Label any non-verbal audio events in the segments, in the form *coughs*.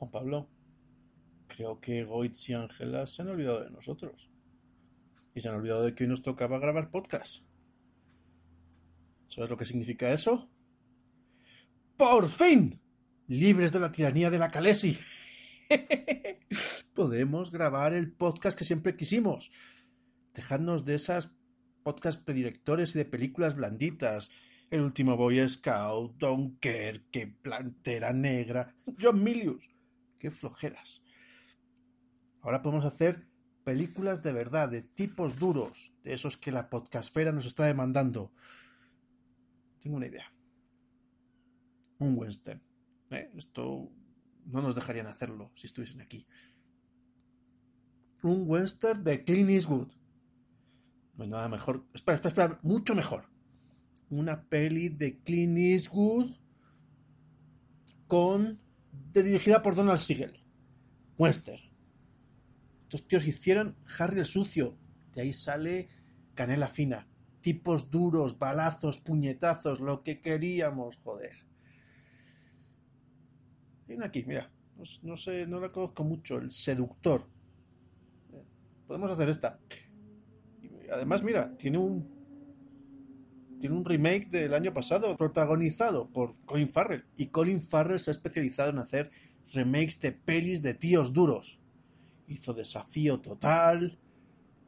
Juan Pablo, creo que Goitz y Ángela se han olvidado de nosotros. Y se han olvidado de que hoy nos tocaba grabar podcast. ¿Sabes lo que significa eso? ¡Por fin! Libres de la tiranía de la Calesi. *laughs* Podemos grabar el podcast que siempre quisimos. Dejarnos de esas podcasts de directores y de películas blanditas. El último Boy Scout, Dunkerque, Plantera Negra, John Milius. Qué flojeras. Ahora podemos hacer películas de verdad, de tipos duros, de esos que la podcastfera nos está demandando. Tengo una idea. Un western. ¿eh? Esto no nos dejarían hacerlo si estuviesen aquí. Un western de Clint Eastwood. No hay nada mejor. Espera, espera, espera. Mucho mejor. Una peli de Clint Eastwood con... Dirigida por Donald Siegel. Western. Estos tíos hicieron Harry el Sucio. De ahí sale Canela Fina. Tipos duros, balazos, puñetazos, lo que queríamos, joder. Hay aquí, mira. No, sé, no la conozco mucho. El seductor. Podemos hacer esta. Además, mira, tiene un. Tiene un remake del año pasado, protagonizado por Colin Farrell. Y Colin Farrell se ha especializado en hacer remakes de pelis de tíos duros. Hizo Desafío Total.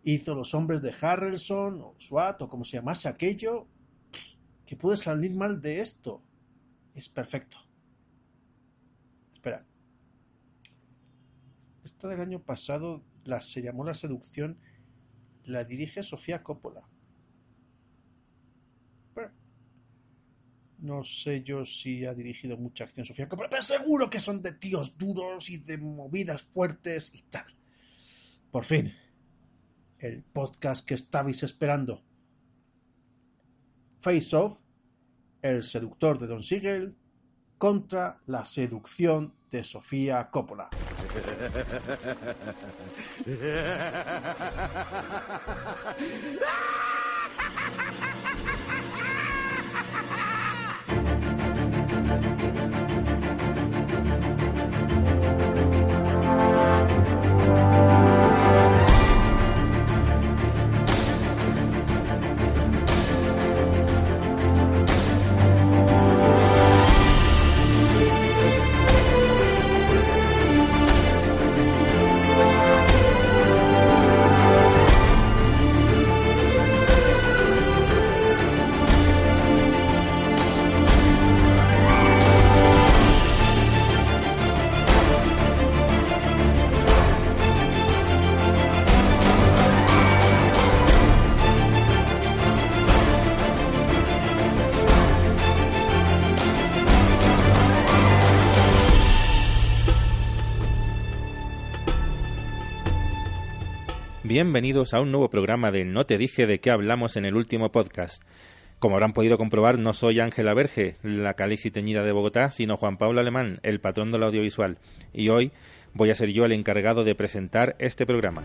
Hizo Los Hombres de Harrelson, o SWAT, o como se llamase aquello. ¿Qué puede salir mal de esto? Es perfecto. Espera. Esta del año pasado la, se llamó La Seducción. La dirige Sofía Coppola. No sé yo si ha dirigido mucha acción Sofía Coppola, pero seguro que son de tíos duros y de movidas fuertes y tal. Por fin, el podcast que estabais esperando. Face Off, el seductor de Don Siegel, contra la seducción de Sofía Coppola. *laughs* Bienvenidos a un nuevo programa de No te dije de qué hablamos en el último podcast. Como habrán podido comprobar, no soy Ángela Verge, la calici teñida de Bogotá, sino Juan Pablo Alemán, el patrón del audiovisual. Y hoy voy a ser yo el encargado de presentar este programa.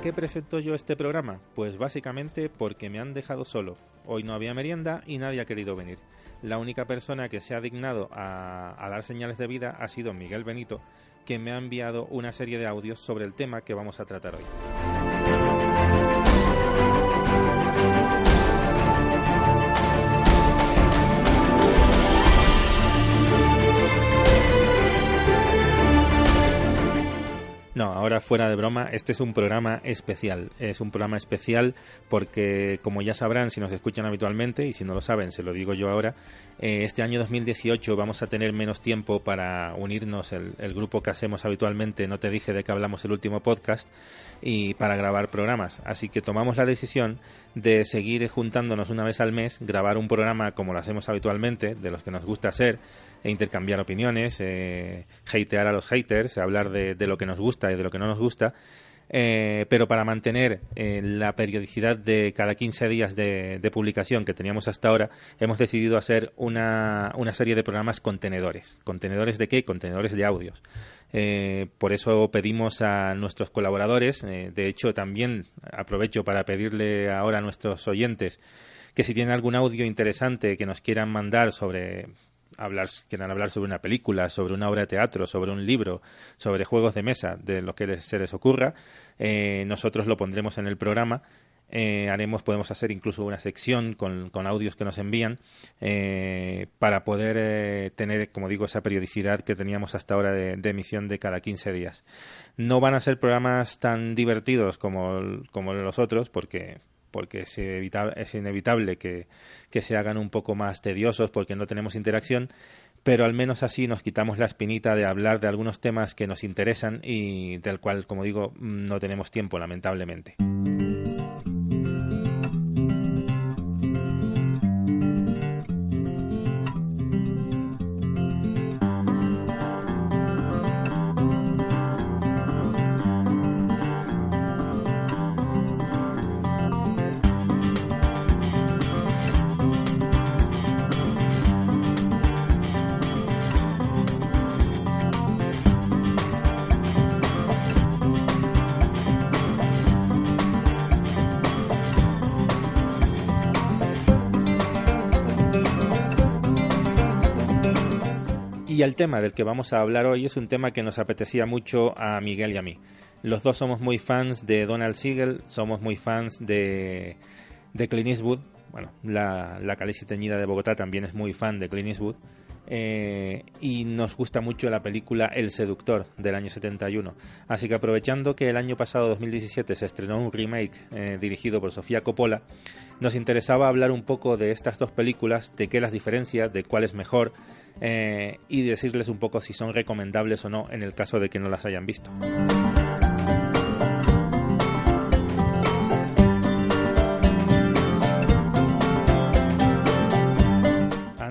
Por qué presento yo este programa? Pues básicamente porque me han dejado solo. Hoy no había merienda y nadie ha querido venir. La única persona que se ha dignado a, a, dar señales de vida ha sido Miguel Benito, que me ha enviado una serie de audios sobre el tema que vamos a tratar hoy. No, ahora fuera de broma, este es un programa especial. Es un programa especial porque, como ya sabrán si nos escuchan habitualmente, y si no lo saben, se lo digo yo ahora, eh, este año 2018 vamos a tener menos tiempo para unirnos el, grupo que hacemos habitualmente, no te dije de que hablamos el último podcast, y para grabar programas. Así que tomamos la decisión de seguir juntándonos una vez al mes, grabar un programa como lo hacemos habitualmente, de los que nos gusta hacer, e intercambiar opiniones, eh, hatear a los haters, hablar de, lo que nos gusta y de lo que no nos gusta, eh, pero para mantener eh, la periodicidad de cada 15 días de, publicación que teníamos hasta ahora, hemos decidido hacer una, una serie de programas contenedores. ¿Contenedores de qué? Contenedores de audios. Eh, por eso pedimos a nuestros colaboradores, de hecho también aprovecho para pedirle ahora a nuestros oyentes que si tienen algún audio interesante que nos quieran mandar sobre hablar, quieran hablar sobre una película, sobre una obra de teatro, sobre un libro, sobre juegos de mesa, de lo que se les ocurra, eh, nosotros lo pondremos en el programa eh, haremos, podemos hacer incluso una sección con, con audios que nos envían eh, para poder tener, como digo, esa periodicidad que teníamos hasta ahora de, de, emisión de cada 15 días. No van a ser programas tan divertidos como, como los otros, porque porque es, evitable, es inevitable que, que se hagan un poco más tediosos porque no tenemos interacción, pero al menos así nos quitamos la espinita de hablar de algunos temas que nos interesan y del cual, como digo, no tenemos tiempo, lamentablemente. El tema del que vamos a hablar hoy es un tema que nos apetecía mucho a Miguel y a mí. Los dos somos muy fans de Donald Siegel, somos muy fans de, de Clint Eastwood. Bueno, la, la teñida de Bogotá también es muy fan de Clint Eastwood. Eh, y nos gusta mucho la película El Seductor del año 71. Así que aprovechando que el año pasado, 2017, se estrenó un remake eh, dirigido por Sofía Coppola, nos interesaba hablar un poco de estas dos películas, de qué las diferencia, de cuál es mejor eh, y decirles un poco si son recomendables o no en el caso de que no las hayan visto.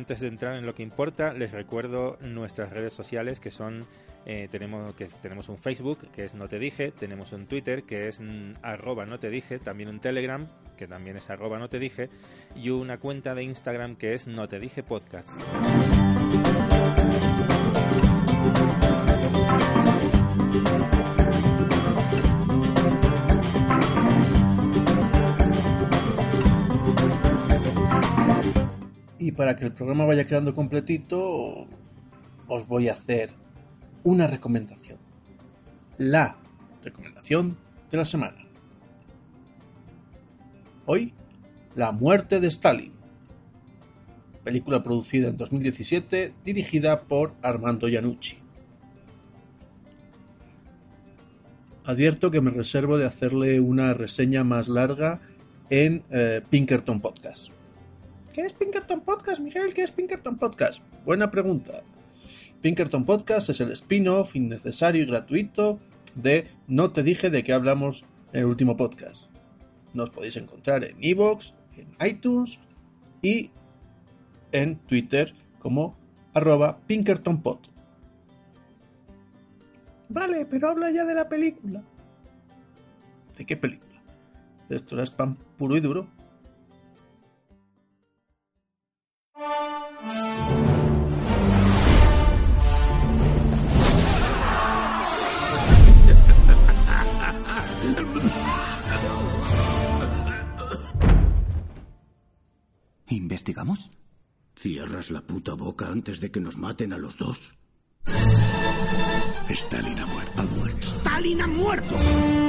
Antes de entrar en lo que importa, les recuerdo nuestras redes sociales que son eh, tenemos que tenemos un Facebook que es no te dije, tenemos un Twitter que es mm, arroba no te dije, también un Telegram que también es arroba no te dije y una cuenta de Instagram que es no te dije podcast. Y para que el programa vaya quedando completito, os voy a hacer una recomendación. La recomendación de la semana. Hoy, La muerte de Stalin. Película producida en 2017, dirigida por Armando Iannucci. Advierto que me reservo de hacerle una reseña más larga en eh, Pinkerton Podcast. ¿Qué es Pinkerton Podcast, Miguel? ¿Qué es Pinkerton Podcast? Buena pregunta. Pinkerton Podcast es el spin-off innecesario y gratuito de No te dije de qué hablamos en el último podcast. Nos podéis encontrar en iVoox, en iTunes y en Twitter como arroba PinkertonPod. Vale, pero habla ya de la película. ¿De qué película? Esto era spam puro y duro. ¿Investigamos? ¿Cierras la puta boca antes de que nos maten a los dos? Stalin ha muerto. Ha muerto. ¡Stalin ha muerto!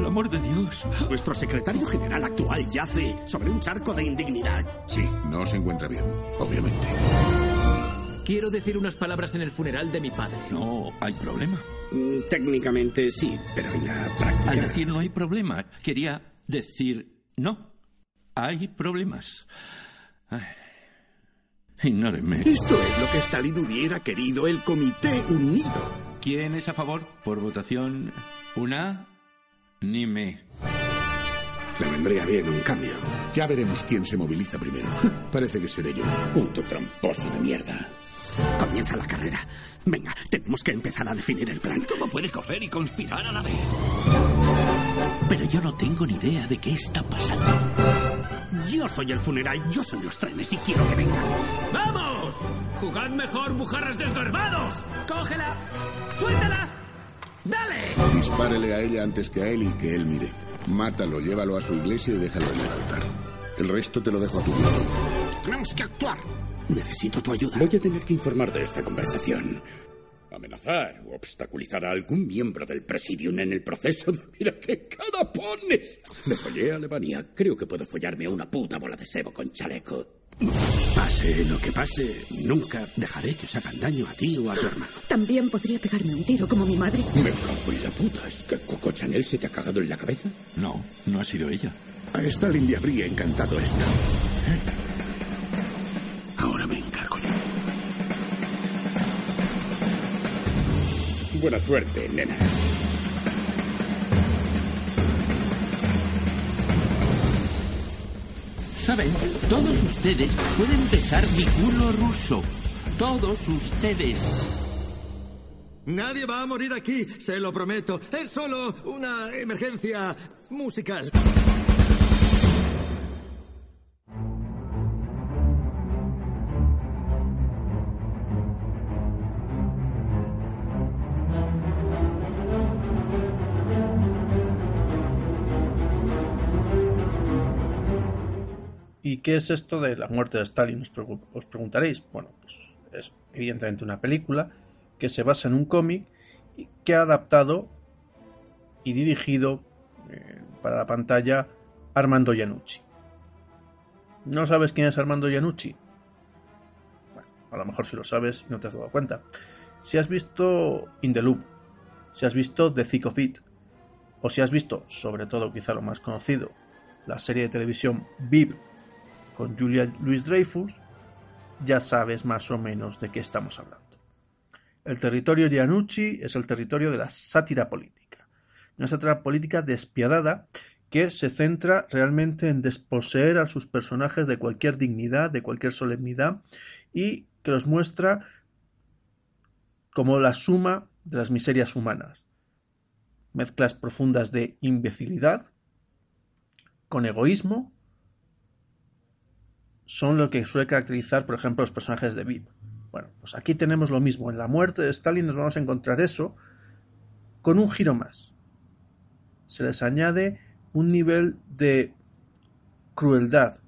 Por el amor de Dios. Nuestro secretario general actual yace sobre un charco de indignidad. Sí, no se encuentra bien, obviamente. Quiero decir unas palabras en el funeral de mi padre. No hay problema. Mm, Técnicamente sí, pero en la práctica... Al decir no hay problema, quería decir no. Hay problemas. Ay. Ignórenme. Esto es lo que Stalin hubiera querido, el Comité Unido. ¿Quién es a favor? Por votación una ni me. Le vendría bien un cambio. Ya veremos quién se moviliza primero. *laughs* Parece que seré yo. Puto tramposo de mierda. Comienza la carrera. Venga, tenemos que empezar a definir el plan. ¿Cómo puede correr y conspirar a la vez? Pero yo no tengo ni idea de qué está pasando. Yo soy el funeral, yo soy los trenes y quiero que vengan. ¡Vamos! ¡Jugad mejor, bujarras desgarbados! ¡Cógela! ¡Suéltala! ¡Dale! Dispárele a ella antes que a él y que él mire. Mátalo, llévalo a su iglesia y déjalo en el altar. El resto te lo dejo a tu gusto. Tenemos que actuar. Necesito tu ayuda. Voy a tener que informar de esta conversación. Amenazar o obstaculizar a algún miembro del presidium en el proceso de... *laughs* Mira qué cara pones. Me follé a Alemania. Creo que puedo follarme a una puta bola de sebo con chaleco. Pase lo que pase, nunca dejaré que os hagan daño a ti o a tu hermano. También podría pegarme un tiro como mi madre. Me cago en la puta. ¿Es que Coco Chanel se te ha cagado en la cabeza? No, no ha sido ella. A Stalin le habría encantado esto. Ahora me encargo yo. Buena suerte, nenas. ¿Saben? Todos ustedes pueden besar mi culo ruso. Todos ustedes. Nadie va a morir aquí, se lo prometo. Es solo una emergencia musical. Qué es esto de la muerte de Stalin? Os, pregu- os preguntaréis. Bueno, pues es evidentemente una película que se basa en un cómic que ha adaptado y dirigido eh, para la pantalla Armando Iannucci. ¿No sabes quién es Armando Iannucci? Bueno, a lo mejor si lo sabes y no te has dado cuenta. Si has visto In the Loop, si has visto The Thick of It, o si has visto, sobre todo quizá lo más conocido, la serie de televisión Viv con Julia Louis Dreyfus, ya sabes más o menos de qué estamos hablando. El territorio de Iannucci es el territorio de la sátira política. Una sátira política despiadada que se centra realmente en desposeer a sus personajes de cualquier dignidad, de cualquier solemnidad y que los muestra como la suma de las miserias humanas. Mezclas profundas de imbecilidad con egoísmo son lo que suele caracterizar, por ejemplo, los personajes de Viv. Bueno, pues aquí tenemos lo mismo. En la muerte de Stalin nos vamos a encontrar eso con un giro más. Se les añade un nivel de crueldad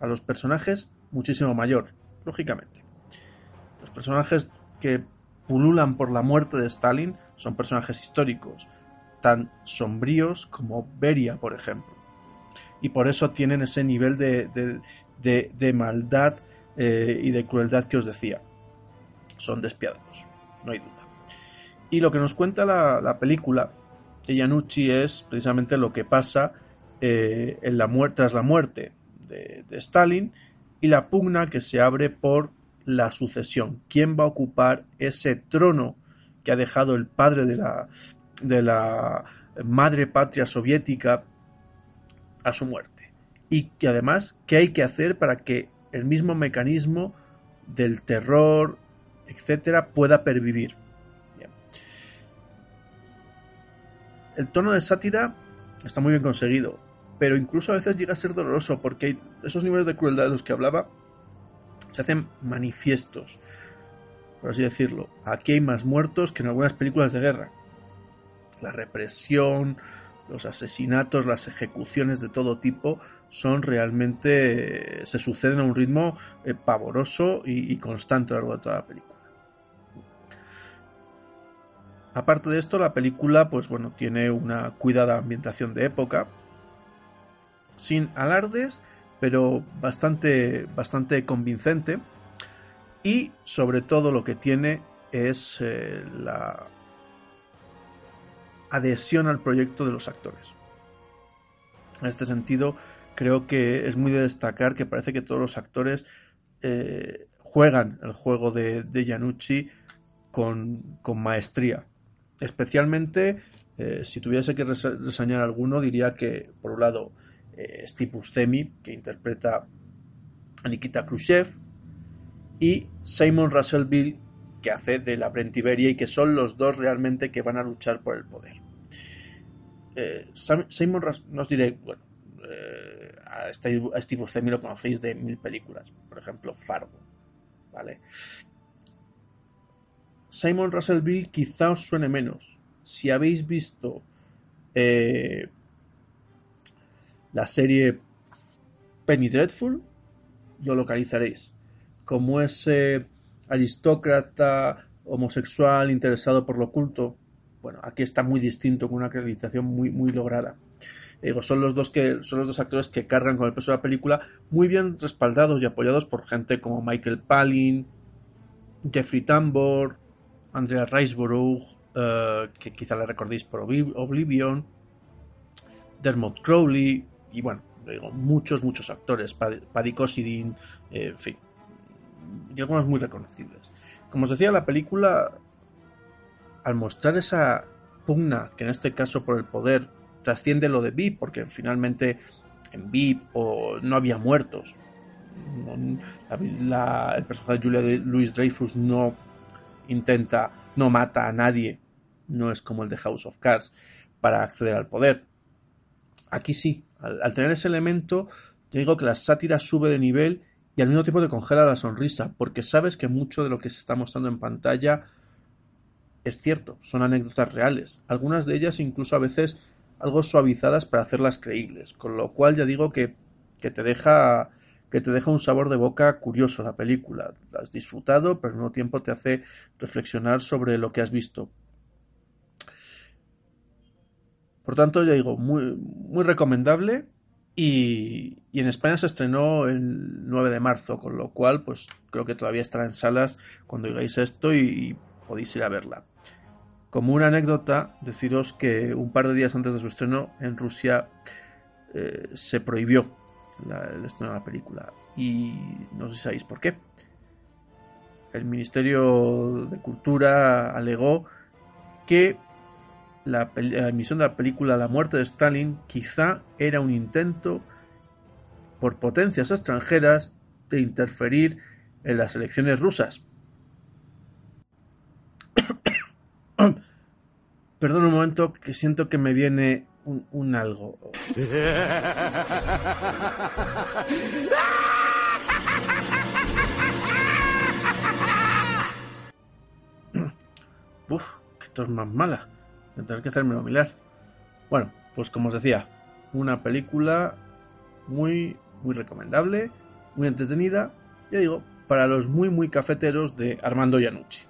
a los personajes muchísimo mayor, lógicamente. Los personajes que pululan por la muerte de Stalin son personajes históricos, tan sombríos como Beria, por ejemplo. Y por eso tienen ese nivel de, de, de, maldad eh, y de crueldad que os decía. Son despiadados, no hay duda. Y lo que nos cuenta la, la película de Iannucci es precisamente lo que pasa eh, en la muerte, tras la muerte de, de Stalin y la pugna que se abre por la sucesión. ¿Quién va a ocupar ese trono que ha dejado el padre de la, de la madre patria soviética a su muerte? Y que además, ¿qué hay que hacer para que el mismo mecanismo del terror, etcétera, pueda pervivir? Bien. El tono de sátira está muy bien conseguido, pero incluso a veces llega a ser doloroso porque esos niveles de crueldad de los que hablaba se hacen manifiestos, por así decirlo. Aquí hay más muertos que en algunas películas de guerra. La represión, los asesinatos, las ejecuciones de todo tipo son realmente. se suceden a un ritmo eh, pavoroso y, y, constante a lo largo de toda la película. Aparte de esto, la película, pues bueno, tiene una cuidada ambientación de época, sin alardes, pero bastante, bastante convincente. y sobre todo lo que tiene es eh, la adhesión al proyecto de los actores. En este sentido, creo que es muy de destacar que parece que todos los actores eh, juegan el juego de, de con, maestría. Especialmente, eh, si tuviese que reseñar alguno, diría que, por un lado, eh, Steve que interpreta a Nikita Khrushchev, y Simon Russellville, que hace de la Brentiberia y que son los dos realmente que van a luchar por el poder. Eh, Simon no os diré, bueno, eh, a Steve, a Steve lo conocéis de mil películas, por ejemplo, Fargo, ¿vale? Simon Russellville quizá os suene menos. Si habéis visto eh, la serie Penny Dreadful, lo localizaréis. Como ese aristócrata homosexual interesado por lo oculto, bueno, aquí está muy distinto con una acreditación muy, muy lograda. Digo, son los dos que son los dos actores que cargan con el peso de la película, muy bien respaldados y apoyados por gente como Michael Palin, Jeffrey Tambor, Andrea Riseborough, eh, que quizá le recordéis por Oblivion, Dermot Crowley, y bueno, digo, muchos, muchos actores, Paddy Cosidin, eh, en fin, y algunos muy reconocibles. Como os decía, la película, al mostrar esa pugna, que en este caso por el poder trasciende lo de VIP, porque finalmente en VIP no había muertos. el personaje de Julia Louis Dreyfus no intenta, no mata a nadie, no es como el de House of Cards para acceder al poder. Aquí sí, al, tener ese elemento, te digo que la sátira sube de nivel y al mismo tiempo te congela la sonrisa, porque sabes que mucho de lo que se está mostrando en pantalla es cierto, son anécdotas reales, algunas de ellas incluso a veces algo suavizadas para hacerlas creíbles, con lo cual ya digo que, te deja que te deja un sabor de boca curioso la película. La has disfrutado, pero al mismo tiempo te hace reflexionar sobre lo que has visto. Por tanto, ya digo, muy, muy recomendable. Y, y, en España se estrenó el 9 de marzo, con lo cual, pues creo que todavía estará en salas cuando oigáis esto y podéis ir a verla. Como una anécdota, deciros que un par de días antes de su estreno en Rusia eh, se prohibió el estreno de la película. Y no sé si sabéis por qué. El Ministerio de Cultura alegó que la, la emisión de la película La muerte de Stalin quizá era un intento por potencias extranjeras de interferir en las elecciones rusas *coughs* Perdón un momento que siento que me viene un, algo. *coughs* Uf, que esto es más mala. Tendré que hacérmelo mirar. Bueno, pues como os decía, una película muy, muy recomendable, muy entretenida, ya digo, para los muy, muy cafeteros de Armando Iannucci.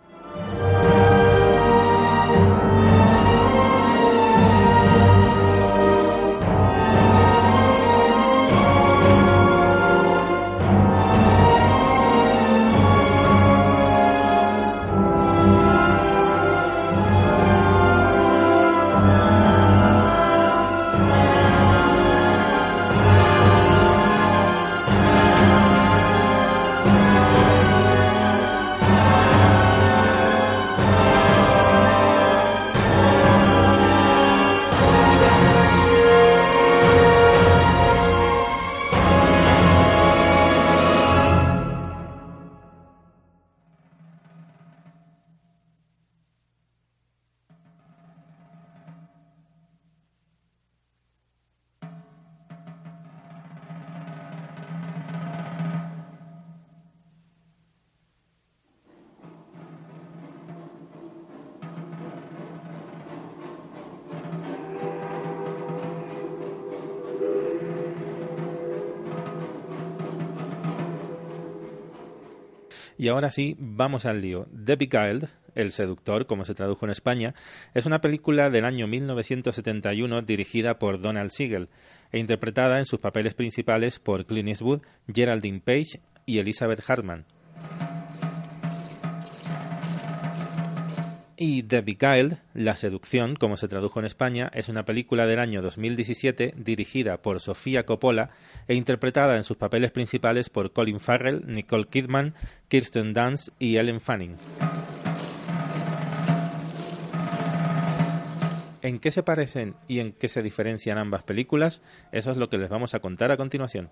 Ahora sí, vamos al lío. The Beguiled, El seductor, como se tradujo en España, es una película del año 1971 dirigida por Donald Siegel e interpretada en sus papeles principales por Clint Eastwood, Geraldine Page y Elizabeth Hartman. Y The Beguiled, La seducción, como se tradujo en España, es una película del año 2017 dirigida por Sofía Coppola e interpretada en sus papeles principales por Colin Farrell, Nicole Kidman, Kirsten Dunst y Ellen Fanning. ¿En qué se parecen y en qué se diferencian ambas películas? Eso es lo que les vamos a contar a continuación.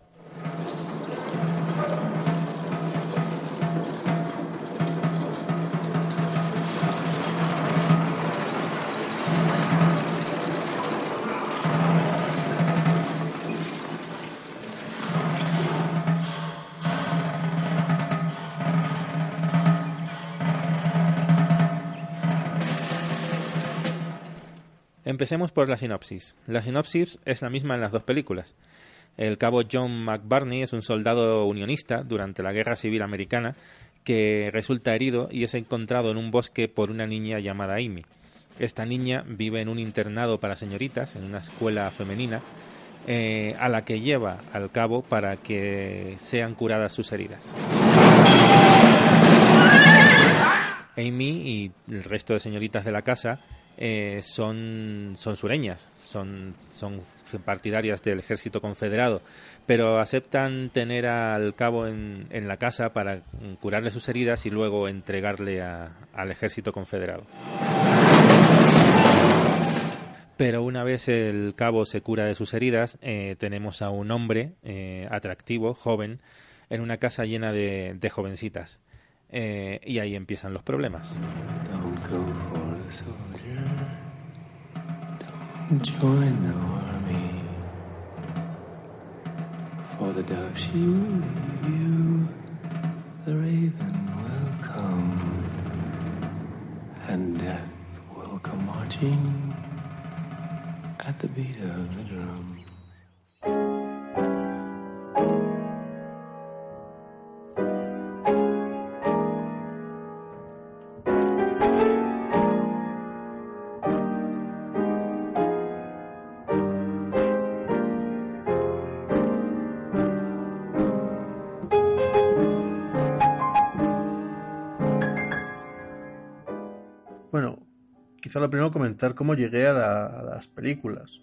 Empecemos por la sinopsis. La sinopsis es la misma en las dos películas. El cabo John McBurney es un soldado unionista durante la Guerra Civil Americana que resulta herido y es encontrado en un bosque por una niña llamada Amy. Esta niña vive en un internado para señoritas, en una escuela femenina, eh, a la que lleva al cabo para que sean curadas sus heridas. Amy y el resto de señoritas de la casa eh, son, son sureñas, son, son partidarias del ejército confederado, pero aceptan tener al cabo en, en la casa para curarle sus heridas y luego entregarle al ejército confederado. Pero una vez el cabo se cura de sus heridas, eh, tenemos a un hombre eh, atractivo, joven, en una casa llena de, de jovencitas. y ahí empiezan los problemas. Join the army. For the dove she will leave you, the raven will come, and death will come marching at the beat of the drum. Quizá lo primero comentar cómo llegué a, las películas.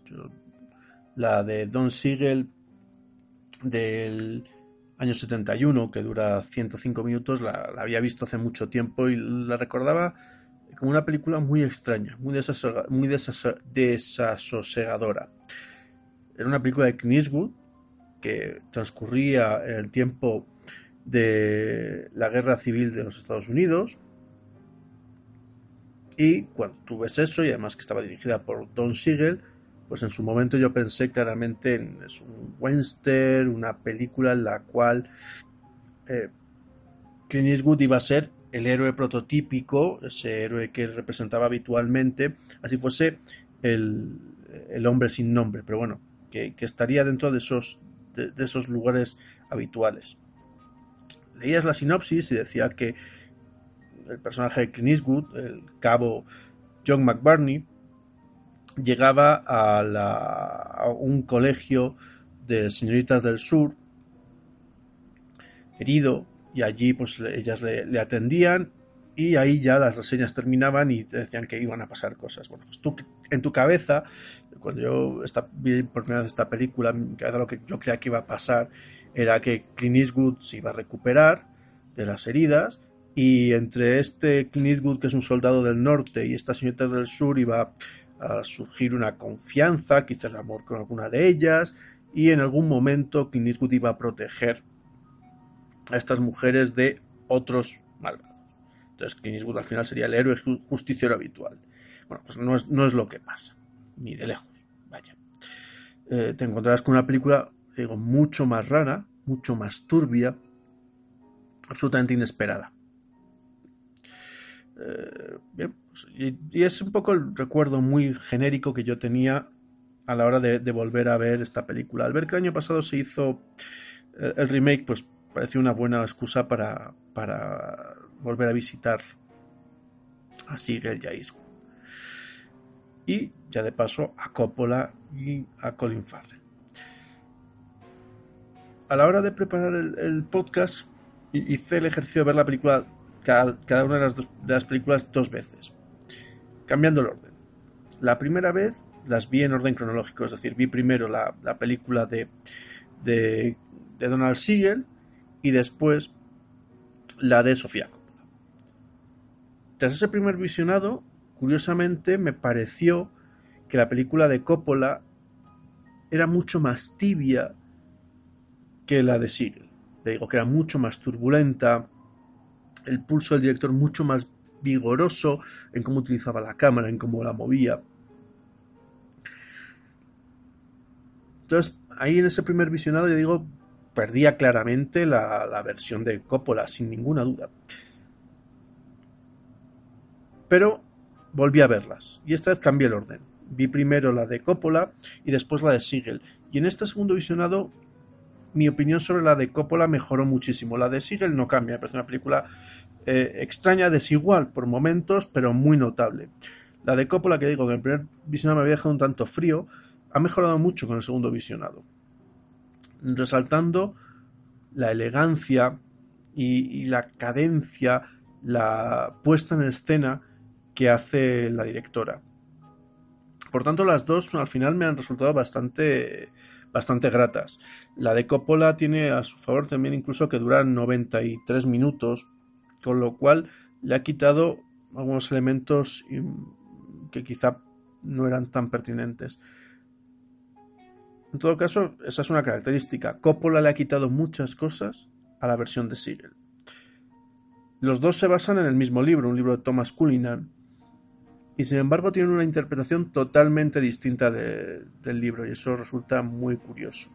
la de Don Siegel del año 71, que dura 105 minutos, la, había visto hace mucho tiempo y la recordaba como una película muy extraña, muy, muy desasosegadora. Era una película de Clint que transcurría en el tiempo de la guerra civil de los Estados Unidos y cuando tú ves eso, y además que estaba dirigida por Don Siegel, pues en su momento yo pensé claramente en es un western, una película en la cual eh, Clint Eastwood iba a ser el héroe prototípico, ese héroe que representaba habitualmente, así fuese el, hombre sin nombre, pero bueno, que, estaría dentro de esos, de esos lugares habituales. Leías la sinopsis y decía que el personaje de Clint Eastwood, el cabo John McBurney, llegaba a, un colegio de señoritas del sur, herido, y allí pues ellas le, atendían y ahí ya las reseñas terminaban y te decían que iban a pasar cosas. Bueno, pues tú en tu cabeza, cuando yo vi por primera vez esta película, en lo que yo creía que iba a pasar era que Clint Eastwood se iba a recuperar de las heridas y entre este Clint que es un soldado del norte, y estas señoritas del sur, iba a surgir una confianza, quizá el amor con alguna de ellas, y en algún momento Clint Eastwood iba a proteger a estas mujeres de otros malvados. Entonces Clint al final sería el héroe justiciero habitual. Bueno, pues no es, no es lo que pasa, ni de lejos, vaya. Eh, te encontrarás con una película, digo, mucho más rara, mucho más turbia, absolutamente inesperada. Eh, pues, y, es un poco el recuerdo muy genérico que yo tenía a la hora de, volver a ver esta película. Al ver que el año pasado se hizo eh, el remake, pues pareció una buena excusa para, para volver a visitar a Sigel y Y ya de paso a Coppola y a Colin Farrell. A la hora de preparar el podcast, hice el ejercicio de ver la película cada, una de las, películas dos veces. cambiando el orden. La primera vez las vi en orden cronológico, es decir, vi primero la, película de, de, Donald Siegel y después la de Sofía Coppola. Tras ese primer visionado, curiosamente me pareció que la película de Coppola era mucho más tibia que la de Siegel. Le digo que era mucho más turbulenta, el pulso del director mucho más vigoroso en cómo utilizaba la cámara, en cómo la movía. Entonces, ahí en ese primer visionado, yo digo, perdía claramente la, la versión de Coppola, sin ninguna duda. Pero volví a verlas, y esta vez cambié el orden. Vi primero la de Coppola y después la de Siegel. Y en este segundo visionado, mi opinión sobre la de Coppola mejoró muchísimo. La de Siegel no cambia, me parece una película eh, extraña, desigual por momentos, pero muy notable. La de Coppola, que digo que en el primer visionado me había dejado un tanto frío, ha mejorado mucho con el segundo visionado, resaltando la elegancia y, la cadencia, la puesta en escena que hace la directora. Por tanto, las dos al final me han resultado bastante, bastante gratas. La de Coppola tiene a su favor también incluso que dura 93 minutos, con lo cual le ha quitado algunos elementos que quizá no eran tan pertinentes. En todo caso, esa es una característica. Coppola le ha quitado muchas cosas a la versión de Siegel. Los dos se basan en el mismo libro, un libro de Thomas Cullinan, y sin embargo tienen una interpretación totalmente distinta del libro, y eso resulta muy curioso.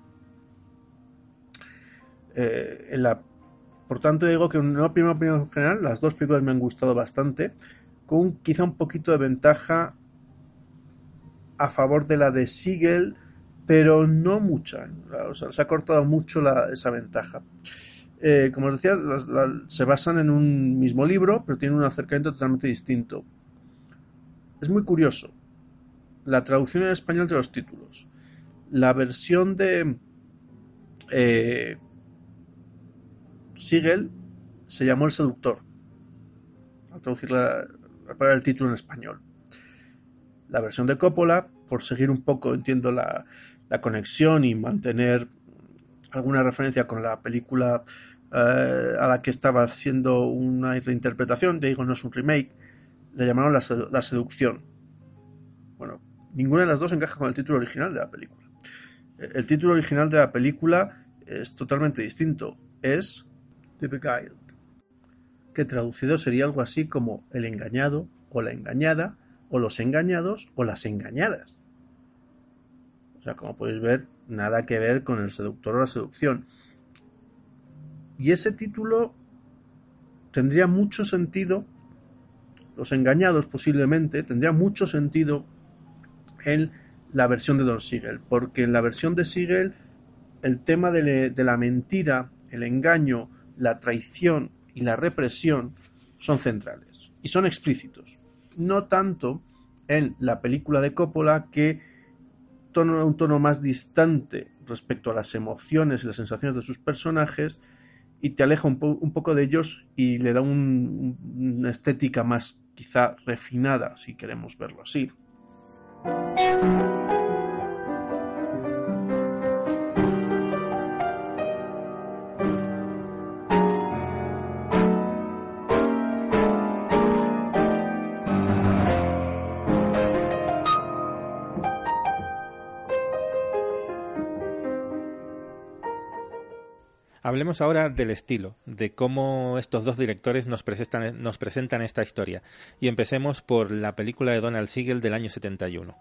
Eh, la por tanto, digo que en una primera opinión general, las dos películas me han gustado bastante, con quizá un poquito de ventaja a favor de la de Siegel, pero no mucha. O sea, se ha cortado mucho esa ventaja. Eh, como os decía, se basan en un mismo libro, pero tienen un acercamiento totalmente distinto. Es muy curioso. La traducción en español de los títulos. La versión de eh, Siegel se llamó El Seductor, al traducir para el título en español. La versión de Coppola, por seguir un poco, entiendo, la, conexión y mantener alguna referencia con la película eh, a la que estaba haciendo una reinterpretación, digo, no es un remake, le llamaron la, la, seducción. Bueno, ninguna de las dos encaja con el título original de la película. El título original de la película es totalmente distinto. Es The Beguiled, que traducido sería algo así como el engañado o la engañada, o los engañados o las engañadas. O sea, como podéis ver, nada que ver con el seductor o la seducción. Y ese título tendría mucho sentido, los engañados posiblemente, tendría mucho sentido en la versión de Don Siegel, porque en la versión de Siegel el tema de, de la mentira, el engaño, la traición y la represión son centrales y son explícitos. No tanto en la película de Coppola que toma un tono más distante respecto a las emociones y las sensaciones de sus personajes y te aleja un, poco de ellos y le da una estética más quizá refinada, si queremos verlo así. Hablemos ahora del estilo, de cómo estos dos directores nos presentan, esta historia. Y empecemos por la película de Donald Siegel del año 71.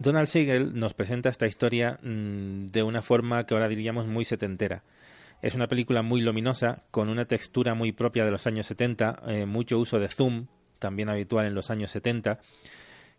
Donald Siegel nos presenta esta historia mm, de una forma que ahora diríamos muy setentera. Es una película muy luminosa, con una textura muy propia de los años 70, eh, mucho uso de zoom, también habitual en los años 70,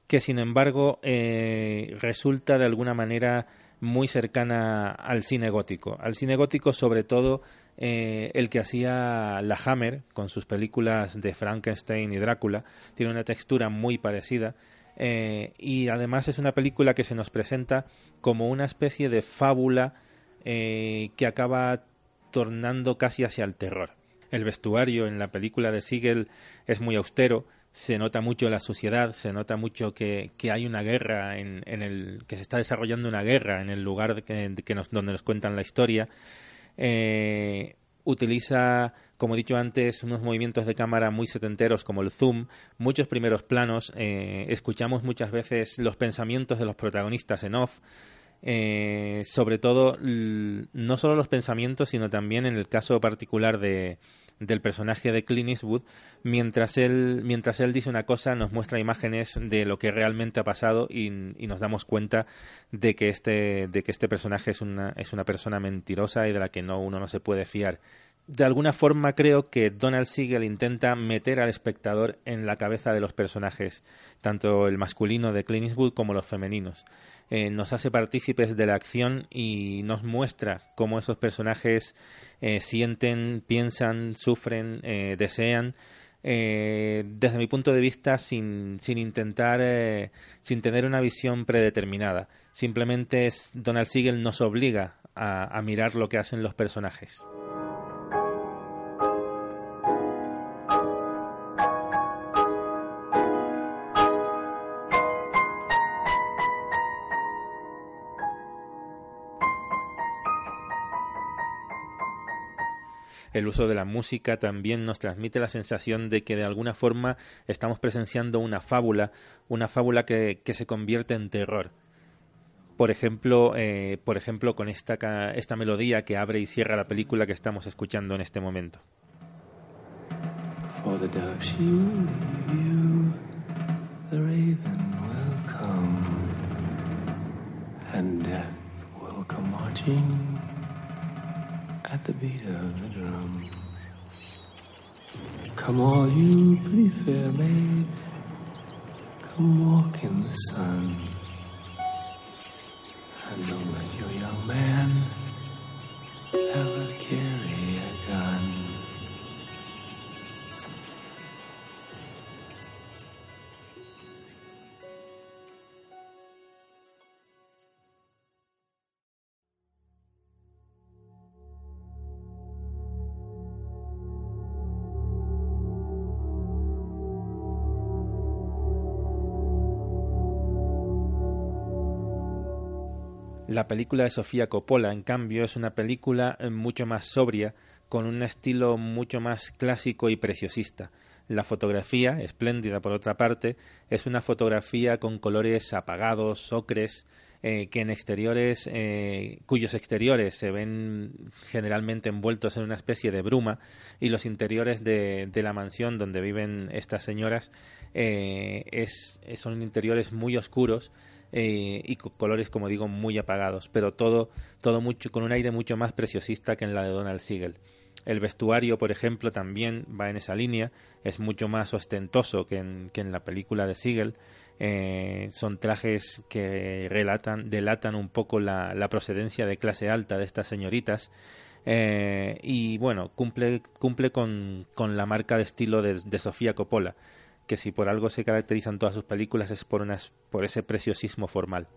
que sin embargo eh, resulta de alguna manera muy cercana al cine gótico. Al cine gótico sobre todo eh, el que hacía la Hammer con sus películas de Frankenstein y Drácula, tiene una textura muy parecida y además es una película que se nos presenta como una especie de fábula que acaba tornando casi hacia el terror. El vestuario en la película de Siegel es muy austero, se nota mucho la suciedad, se nota mucho que, hay una guerra en, el que se está desarrollando una guerra en el lugar que, donde nos cuentan la historia. Eh, utiliza, como he dicho antes, unos movimientos de cámara muy setenteros como el zoom, muchos primeros planos, eh, escuchamos muchas veces los pensamientos de los protagonistas en off. Eh, sobre todo, no solo los pensamientos, sino también en el caso particular de, del personaje de Clint Eastwood, mientras él, mientras él dice una cosa, nos muestra imágenes de lo que realmente ha pasado y, nos damos cuenta de que este, de que este personaje es una, es una persona mentirosa y de la que no, uno no se puede fiar. De alguna forma creo que Donald Siegel intenta meter al espectador en la cabeza de los personajes, tanto el masculino de Clint Eastwood como los femeninos. Eh, nos hace partícipes de la acción y nos muestra cómo esos personajes eh, sienten, piensan, sufren, eh, desean. desde mi punto de vista, sin, sin intentar, sin tener una visión predeterminada. Simplemente Donald Siegel nos obliga a mirar lo que hacen los personajes. El uso de la música también nos transmite la sensación de que de alguna forma estamos presenciando una fábula, una fábula que, se convierte en terror. Por ejemplo, eh, por ejemplo, con esta, esta melodía que abre y cierra la película que estamos escuchando en este momento. At the beat of the drum. Come all you pretty fair maids, come walk in the sun. And don't let your young man La película de Sofía Coppola, en cambio, es una película eh, mucho más sobria, con un estilo mucho más clásico y preciosista. La fotografía, espléndida por otra parte, es una fotografía con colores apagados, ocres, eh, que en exteriores, eh, cuyos exteriores se ven generalmente envueltos en una especie de bruma, y los interiores de, la mansión donde viven estas señoras es, son interiores muy oscuros eh, y colores, como digo, muy apagados, pero todo, todo mucho, con un aire mucho más preciosista que en la de Donald Siegel. El vestuario, por ejemplo, también va en esa línea, es mucho más ostentoso que en, que en la película de Siegel. Eh, son trajes que relatan, delatan un poco la, la, procedencia de clase alta de estas señoritas. Eh, y bueno, cumple, cumple con, con, la marca de estilo de, de Sofía Coppola que si por algo se caracterizan todas sus películas es por, por ese preciosismo formal.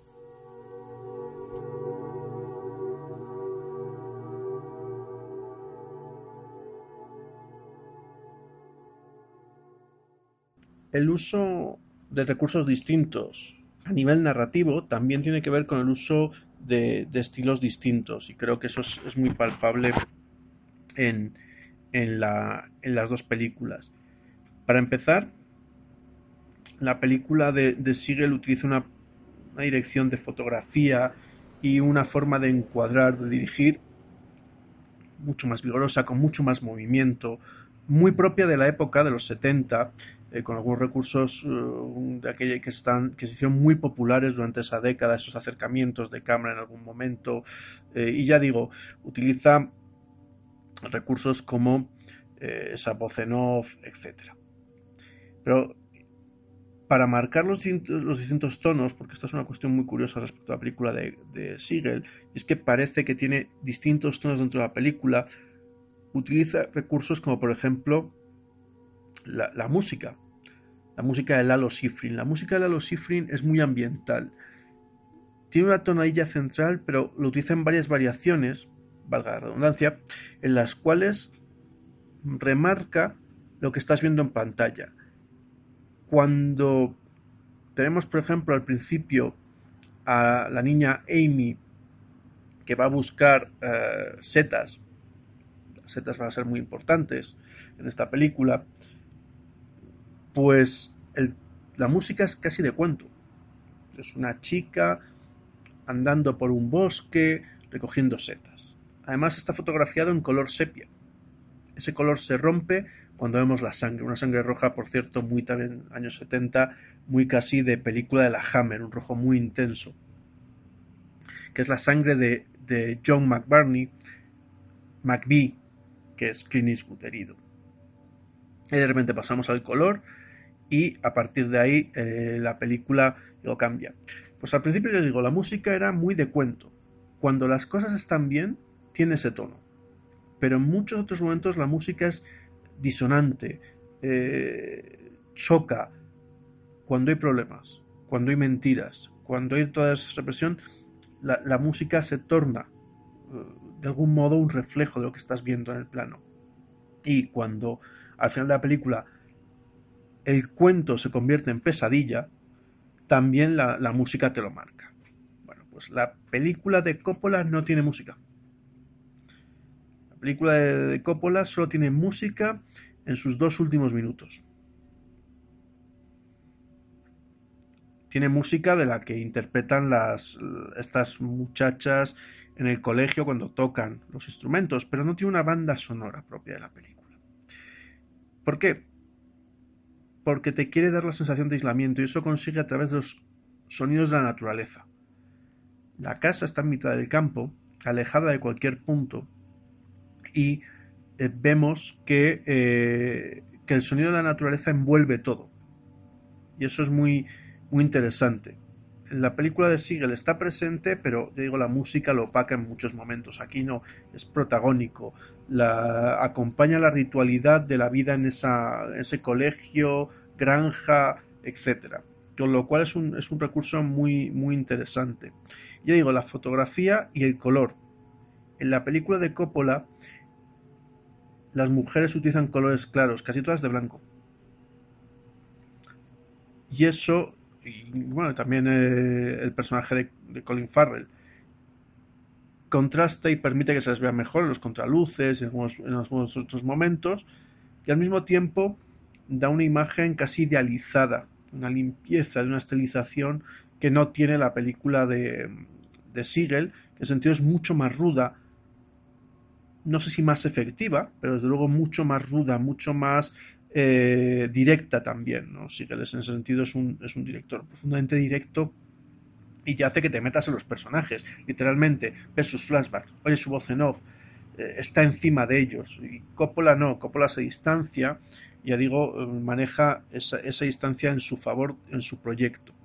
El uso de recursos distintos a nivel narrativo también tiene que ver con el uso de, estilos distintos y creo que eso es, muy palpable en, en, la, en las dos películas. Para empezar, la película de, de Siegel utiliza una, dirección de fotografía y una forma de encuadrar, de dirigir mucho más vigorosa, con mucho más movimiento, muy propia de la época de los 70, eh, con algunos recursos uh, de aquella que, están, que se hicieron muy populares durante esa década, esos acercamientos de cámara en algún momento. Eh, y ya digo, utiliza recursos como eh, esa voz en off, etc. Pero para marcar los, distintos tonos, porque esta es una cuestión muy curiosa respecto a la película de, Siegel, es que parece que tiene distintos tonos dentro de la película, utiliza recursos como por ejemplo la, música. la música de Lalo Schifrin. La música de Lalo Schifrin es muy ambiental. Tiene una tonadilla central, pero lo utiliza en varias variaciones, valga la redundancia, en las cuales remarca lo que estás viendo en pantalla. Cuando tenemos, por ejemplo, al principio a la niña Amy que va a buscar eh, setas, las setas van a ser muy importantes en esta película, pues la música es casi de cuento. Es una chica andando por un bosque recogiendo setas. Además está fotografiado en color sepia. Ese color se rompe cuando vemos la sangre. Una sangre roja, por cierto, muy también años 70, muy casi de película de la Hammer, un rojo muy intenso. Que es la sangre de, John McBurney, McBee, que es Clint Eastwood herido. Y de repente pasamos al color y a partir de ahí eh, la película lo cambia. Pues al principio les digo, la música era muy de cuento. Cuando las cosas están bien, tiene ese tono. Pero en muchos otros momentos la música es disonante, eh, choca cuando hay problemas, cuando hay mentiras, cuando hay toda esa represión, la, la música se torna eh, de algún modo un reflejo de lo que estás viendo en el plano. Y cuando al final de la película el cuento se convierte en pesadilla, también la, música te lo marca. Bueno, pues la película de Coppola no tiene música. La película de, Coppola solo tiene música en sus dos últimos minutos. Tiene música de la que interpretan estas muchachas en el colegio cuando tocan los instrumentos, pero no tiene una banda sonora propia de la película. ¿Por qué? porque te quiere dar la sensación de aislamiento y eso consigue a través de los sonidos de la naturaleza. La casa está en mitad del campo, alejada de cualquier punto, y eh, vemos que, eh, que, el sonido de la naturaleza envuelve todo. Y eso es muy, muy interesante. En la película de Siegel está presente, pero ya digo, la música lo opaca en muchos momentos. Aquí no, es protagónico la, acompaña la ritualidad de la vida en esa, ese colegio, granja, etcétera. Con lo cual es un, es un recurso muy, muy interesante. Ya digo, la fotografía y el color. En la película de Coppola, las mujeres utilizan colores claros, casi todas de blanco. Y eso, y bueno, también eh, el personaje de, Colin Farrell, contrasta y permite que se les vea mejor en los contraluces, en algunos, otros momentos, y al mismo tiempo da una imagen casi idealizada, una limpieza, de una estilización que no tiene la película de, de Siegel, que en sentido es mucho más ruda, no sé si más efectiva, pero desde luego mucho más ruda, mucho más eh, directa también. ¿no? Siegel en ese sentido es un, es un director profundamente directo y ya hace que te metas en los personajes. Literalmente, ves sus flashbacks, oye su voz en off, eh, está encima de ellos. Y Coppola no, Coppola se distancia, ya digo, eh, maneja esa, esa distancia en su favor, en su proyecto.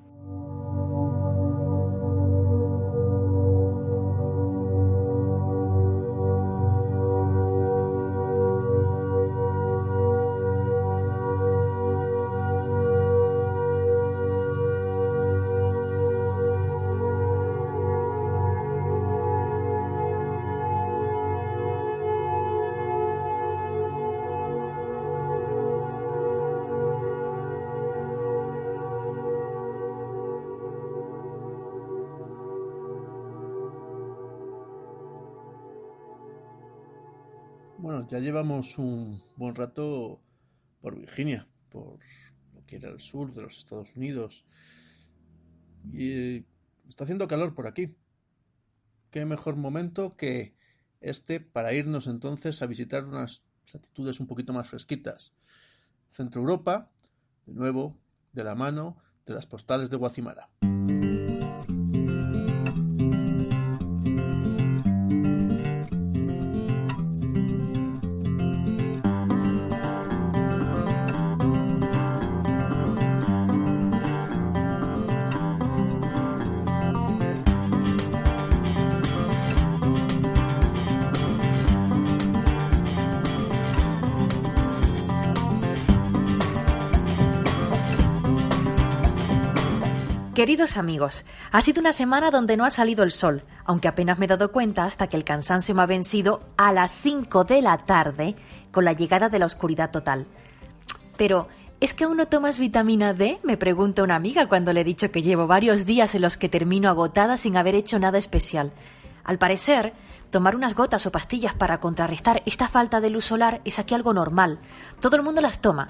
Ya llevamos un buen rato por Virginia, por lo que era el sur de los Estados Unidos. Y está haciendo calor por aquí. Qué mejor momento que este para irnos entonces a visitar unas latitudes un poquito más fresquitas. Centro Europa, de nuevo, de la mano de las postales de Guacimara. Queridos amigos, ha sido una semana donde no ha salido el sol, aunque apenas me he dado cuenta hasta que el cansancio me ha vencido a las 5 de la tarde con la llegada de la oscuridad total. Pero, ¿es que aún no tomas vitamina D? me pregunta una amiga cuando le he dicho que llevo varios días en los que termino agotada sin haber hecho nada especial. Al parecer, tomar unas gotas o pastillas para contrarrestar esta falta de luz solar es aquí algo normal. Todo el mundo las toma.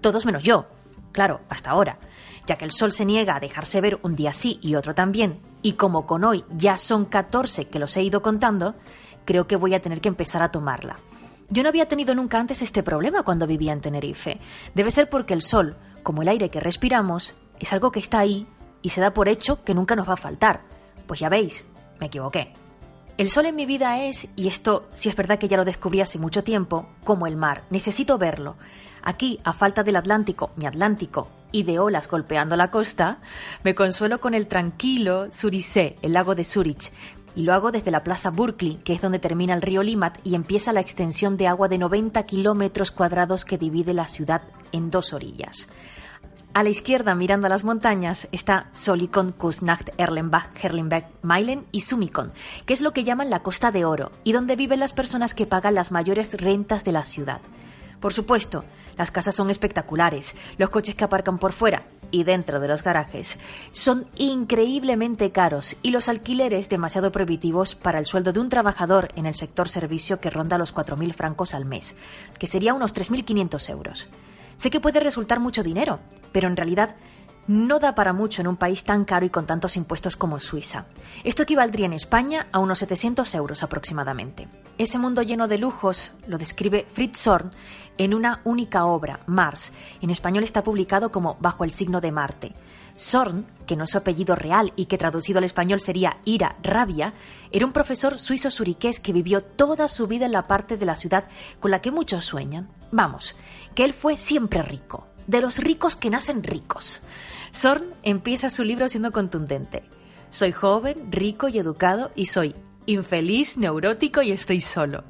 Todos menos yo. Claro, hasta ahora. Ya que el sol se niega a dejarse ver un día sí y otro también, y como con hoy ya son 14 que los he ido contando, creo que voy a tener que empezar a tomarla. Yo no había tenido nunca antes este problema cuando vivía en Tenerife. Debe ser porque el sol, como el aire que respiramos, es algo que está ahí y se da por hecho que nunca nos va a faltar. Pues ya veis, me equivoqué. El sol en mi vida es, y esto si es verdad que ya lo descubrí hace mucho tiempo, como el mar. Necesito verlo. Aquí, a falta del Atlántico, mi Atlántico, y de olas golpeando la costa, me consuelo con el tranquilo Surisé, el lago de Zurich, y lo hago desde la Plaza Burkley, que es donde termina el río Limat y empieza la extensión de agua de 90 kilómetros cuadrados que divide la ciudad en dos orillas. A la izquierda, mirando a las montañas, está Solikon, Kusnacht, Erlenbach, Herlenbeck, Meilen y Sumikon, que es lo que llaman la Costa de Oro, y donde viven las personas que pagan las mayores rentas de la ciudad. Por supuesto, las casas son espectaculares, los coches que aparcan por fuera y dentro de los garajes son increíblemente caros y los alquileres demasiado prohibitivos para el sueldo de un trabajador en el sector servicio que ronda los 4.000 francos al mes, que sería unos 3.500 euros. Sé que puede resultar mucho dinero, pero en realidad no da para mucho en un país tan caro y con tantos impuestos como Suiza. Esto equivaldría en España a unos 700 euros aproximadamente. Ese mundo lleno de lujos lo describe Fritz Zorn en una única obra, Mars. En español está publicado como Bajo el signo de Marte. Zorn, que no es su apellido real y que traducido al español sería ira, rabia, era un profesor suizo suriqués que vivió toda su vida en la parte de la ciudad con la que muchos sueñan. Vamos, que él fue siempre rico, de los ricos que nacen ricos. Zorn empieza su libro siendo contundente. Soy joven, rico y educado y soy infeliz, neurótico y estoy solo.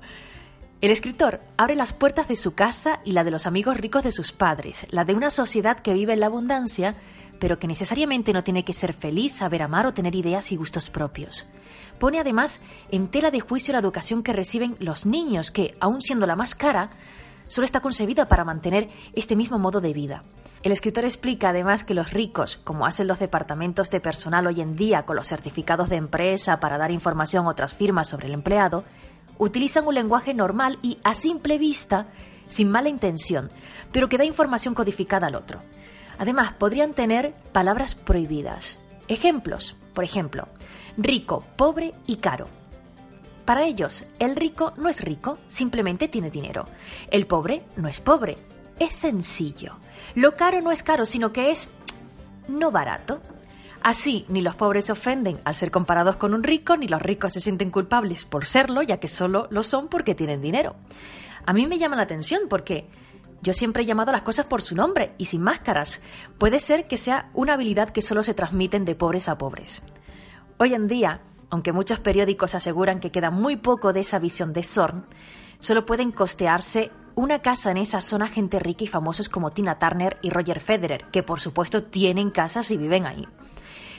El escritor abre las puertas de su casa y la de los amigos ricos de sus padres, la de una sociedad que vive en la abundancia, pero que necesariamente no tiene que ser feliz, saber amar o tener ideas y gustos propios. Pone además en tela de juicio la educación que reciben los niños, que, aun siendo la más cara, solo está concebida para mantener este mismo modo de vida. El escritor explica además que los ricos, como hacen los departamentos de personal hoy en día con los certificados de empresa para dar información a otras firmas sobre el empleado, utilizan un lenguaje normal y a simple vista, sin mala intención, pero que da información codificada al otro. Además, podrían tener palabras prohibidas. Ejemplos, por ejemplo, rico, pobre y caro. Para ellos, el rico no es rico, simplemente tiene dinero. El pobre no es pobre, es sencillo. Lo caro no es caro, sino que es no barato. Así, ni los pobres se ofenden al ser comparados con un rico, ni los ricos se sienten culpables por serlo, ya que solo lo son porque tienen dinero. A mí me llama la atención porque yo siempre he llamado las cosas por su nombre y sin máscaras. Puede ser que sea una habilidad que solo se transmiten de pobres a pobres. Hoy en día, aunque muchos periódicos aseguran que queda muy poco de esa visión de Zorn, solo pueden costearse una casa en esa zona gente rica y famosos como Tina Turner y Roger Federer, que por supuesto tienen casas y viven ahí.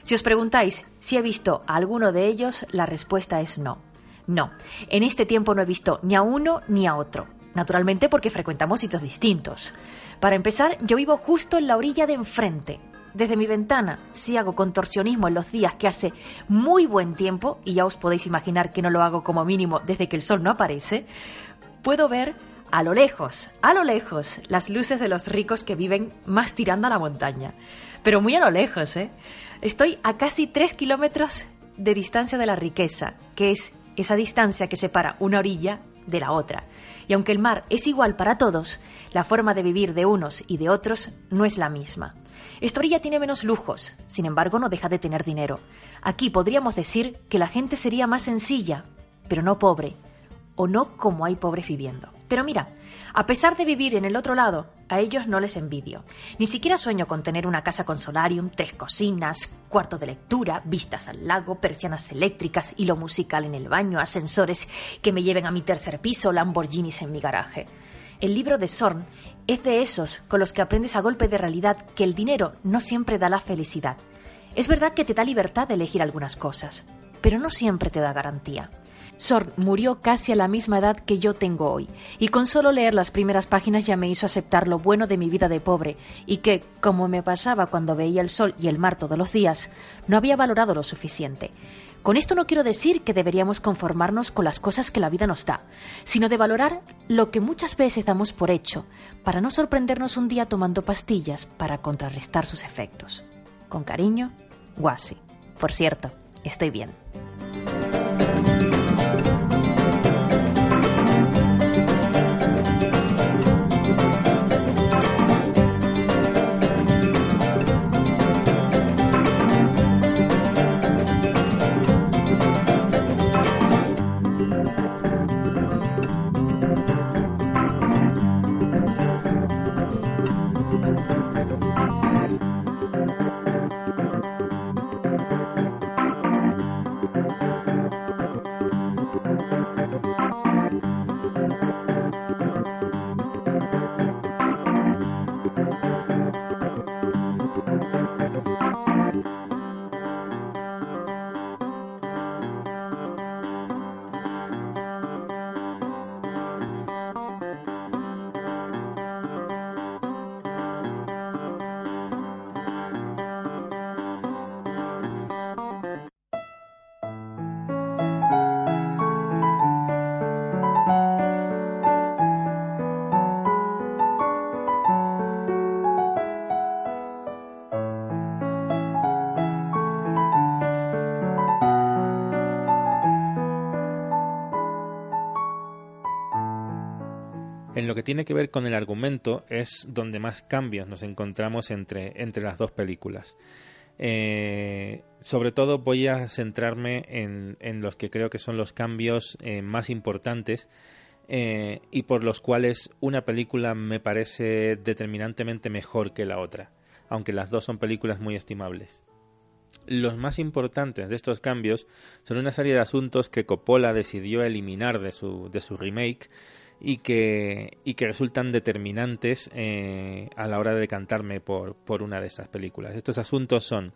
Si os preguntáis si he visto a alguno de ellos, la respuesta es no. No, en este tiempo no he visto ni a uno ni a otro. Naturalmente porque frecuentamos sitios distintos. Para empezar, yo vivo justo en la orilla de enfrente. Desde mi ventana, si hago contorsionismo en los días que hace muy buen tiempo, y ya os podéis imaginar que no lo hago como mínimo desde que el sol no aparece, puedo ver a lo lejos, a lo lejos, las luces de los ricos que viven más tirando a la montaña. Pero muy a lo lejos, ¿eh? Estoy a casi tres kilómetros de distancia de la riqueza, que es esa distancia que separa una orilla de la otra. Y aunque el mar es igual para todos, la forma de vivir de unos y de otros no es la misma. Esta orilla tiene menos lujos, sin embargo no deja de tener dinero. Aquí podríamos decir que la gente sería más sencilla, pero no pobre, o no como hay pobres viviendo. Pero mira, a pesar de vivir en el otro lado, a ellos no les envidio. Ni siquiera sueño con tener una casa con solarium, tres cocinas, cuarto de lectura, vistas al lago, persianas eléctricas, hilo musical en el baño, ascensores que me lleven a mi tercer piso, Lamborghinis en mi garaje. El libro de Zorn es de esos con los que aprendes a golpe de realidad que el dinero no siempre da la felicidad. Es verdad que te da libertad de elegir algunas cosas, pero no siempre te da garantía. Sorn murió casi a la misma edad que yo tengo hoy, y con solo leer las primeras páginas ya me hizo aceptar lo bueno de mi vida de pobre, y que, como me pasaba cuando veía el sol y el mar todos los días, no había valorado lo suficiente. Con esto no quiero decir que deberíamos conformarnos con las cosas que la vida nos da, sino de valorar lo que muchas veces damos por hecho, para no sorprendernos un día tomando pastillas para contrarrestar sus efectos. Con cariño, Guasi. Por cierto, estoy bien. En lo que tiene que ver con el argumento es donde más cambios nos encontramos entre, entre las dos películas. Eh, sobre todo voy a centrarme en, en, los que creo que son los cambios eh, más importantes eh, y por los cuales una película me parece determinantemente mejor que la otra, aunque las dos son películas muy estimables. Los más importantes de estos cambios son una serie de asuntos que Coppola decidió eliminar de su, de su remake y que, y que resultan determinantes eh, a la hora de decantarme por, por una de esas películas. Estos asuntos son,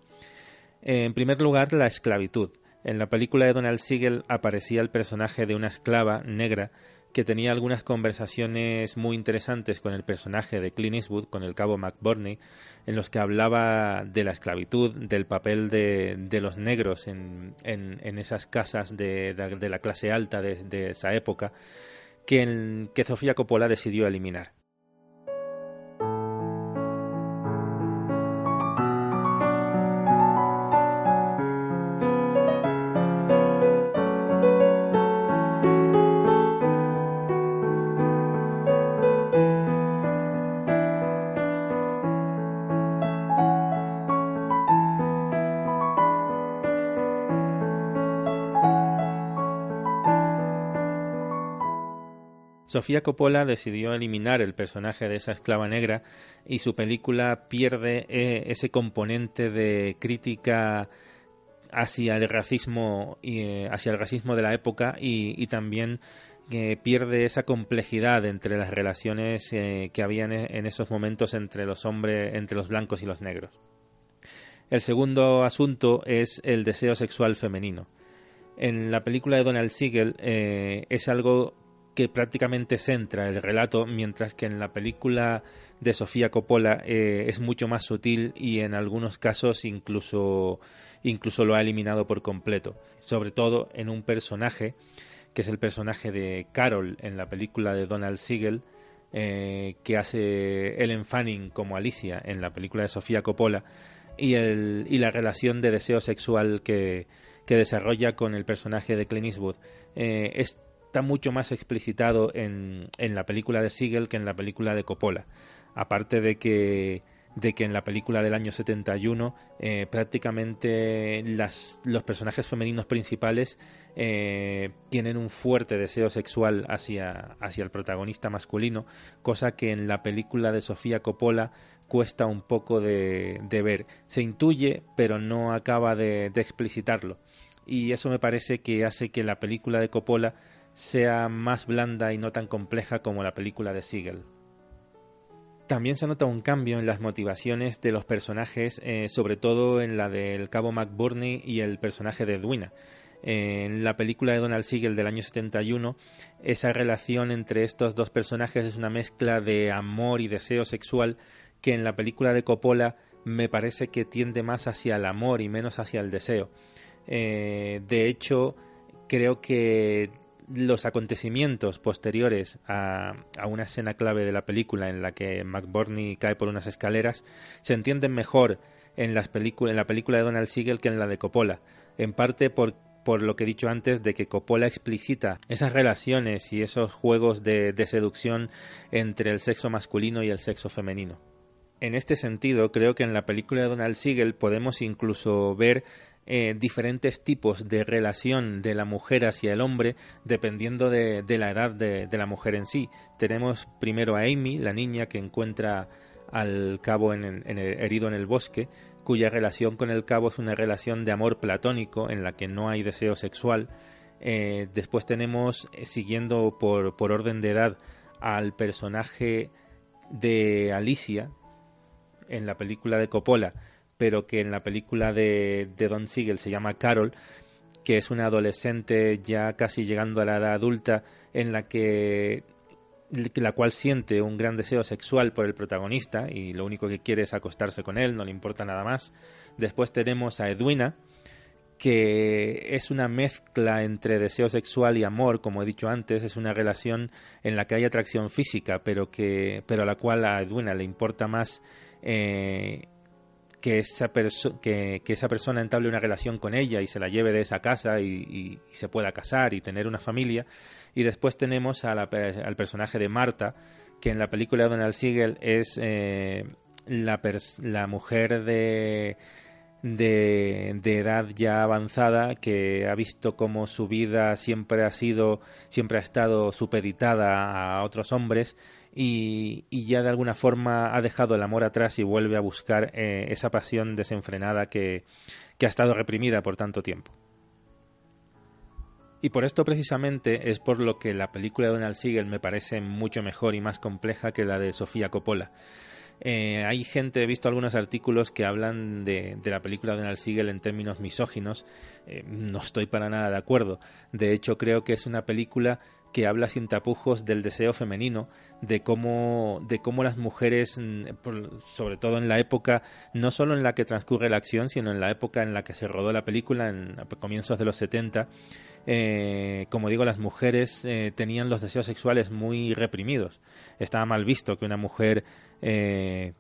eh, en primer lugar, la esclavitud. En la película de Donald Siegel aparecía el personaje de una esclava negra que tenía algunas conversaciones muy interesantes con el personaje de Clint Eastwood, con el cabo McBurney, en los que hablaba de la esclavitud, del papel de, de los negros en, en, esas casas de, de, la clase alta de esa época que, que Sofía Coppola decidió eliminar. Sofía Coppola decidió eliminar el personaje de esa esclava negra y su película pierde eh, ese componente de crítica hacia el racismo y eh, hacia el racismo de la época y, también eh, pierde esa complejidad entre las relaciones que habían en esos momentos entre los hombres entre los blancos y los negros. El segundo asunto es el deseo sexual femenino. En la película de Donald Siegel es algo que prácticamente centra el relato, mientras que en la película de Sofía Coppola eh, es mucho más sutil y en algunos casos incluso, incluso lo ha eliminado por completo. Sobre todo en un personaje, que es el personaje de Carol en la película de Donald Siegel, eh, que hace Ellen Fanning como Alicia en la película de Sofía Coppola, y, el, y la relación de deseo sexual que, que desarrolla con el personaje de Clint Eastwood. Eh, es está mucho más explicitado en, en la película de Siegel que en la película de Coppola. Aparte de que de que en la película del año 71 eh, prácticamente las, los personajes femeninos principales eh, tienen un fuerte deseo sexual hacia, hacia el protagonista masculino, cosa que en la película de Sofía Coppola cuesta un poco de, de ver. Se intuye, pero no acaba de, de explicitarlo. Y eso me parece que hace que la película de Coppola sea más blanda y no tan compleja como la película de Siegel. también se nota un cambio en las motivaciones de los personajes, eh, sobre todo en la del cabo McBurney y el personaje de Edwina. en la película de Donald Siegel del año 71, esa relación entre estos dos personajes es una mezcla de amor y deseo sexual que en la película de Coppola me parece que tiende más hacia el amor y menos hacia el deseo. Eh, de hecho, creo que los acontecimientos posteriores a, una escena clave de la película en la que McBurney cae por unas escaleras se entienden mejor en, las en la película de Donald Siegel que en la de Coppola, en parte por, por lo que he dicho antes de que Coppola explicita esas relaciones y esos juegos de, de seducción entre el sexo masculino y el sexo femenino. En este sentido, creo que en la película de Donald Siegel podemos incluso ver eh, diferentes tipos de relación de la mujer hacia el hombre dependiendo de, la edad de, la mujer en sí. Tenemos primero a Amy, la niña que encuentra al cabo en, el, herido en el bosque, cuya relación con el cabo es una relación de amor platónico en la que no hay deseo sexual. Eh, después tenemos, eh, siguiendo por orden de edad, al personaje de Alicia en la película de Coppola, pero que en la película de, Don Siegel se llama Carol, que es una adolescente ya casi llegando a la edad adulta en la que la cual siente un gran deseo sexual por el protagonista y lo único que quiere es acostarse con él, no le importa nada más. Después tenemos a Edwina, que es una mezcla entre deseo sexual y amor, como he dicho antes, es una relación en la que hay atracción física, pero que pero a la cual a Edwina le importa más eh, que esa, que, esa persona entable una relación con ella y se la lleve de esa casa y, se pueda casar y tener una familia. Y después tenemos al personaje de Marta, que en la película de Donald Siegel es eh, la, la mujer de, de, de, edad ya avanzada que ha visto cómo su vida siempre ha sido, siempre ha estado supeditada a otros hombres y, ya de alguna forma ha dejado el amor atrás y vuelve a buscar eh, esa pasión desenfrenada que, ha estado reprimida por tanto tiempo. Y por esto precisamente es por lo que la película de Donald Siegel me parece mucho mejor y más compleja que la de Sofía Coppola. Eh, hay gente, he visto algunos artículos que hablan de, la película de Donald Siegel en términos misóginos. Eh, no estoy para nada de acuerdo. De hecho, creo que es una película que habla sin tapujos del deseo femenino, de cómo, de cómo las mujeres, mm, sobre todo en la época, no solo en la que transcurre la acción, sino en la época en la que se rodó la película, en comienzos de los 70, eh, como digo, las mujeres eh, tenían los deseos sexuales muy reprimidos. Estaba mal visto que una mujer eh,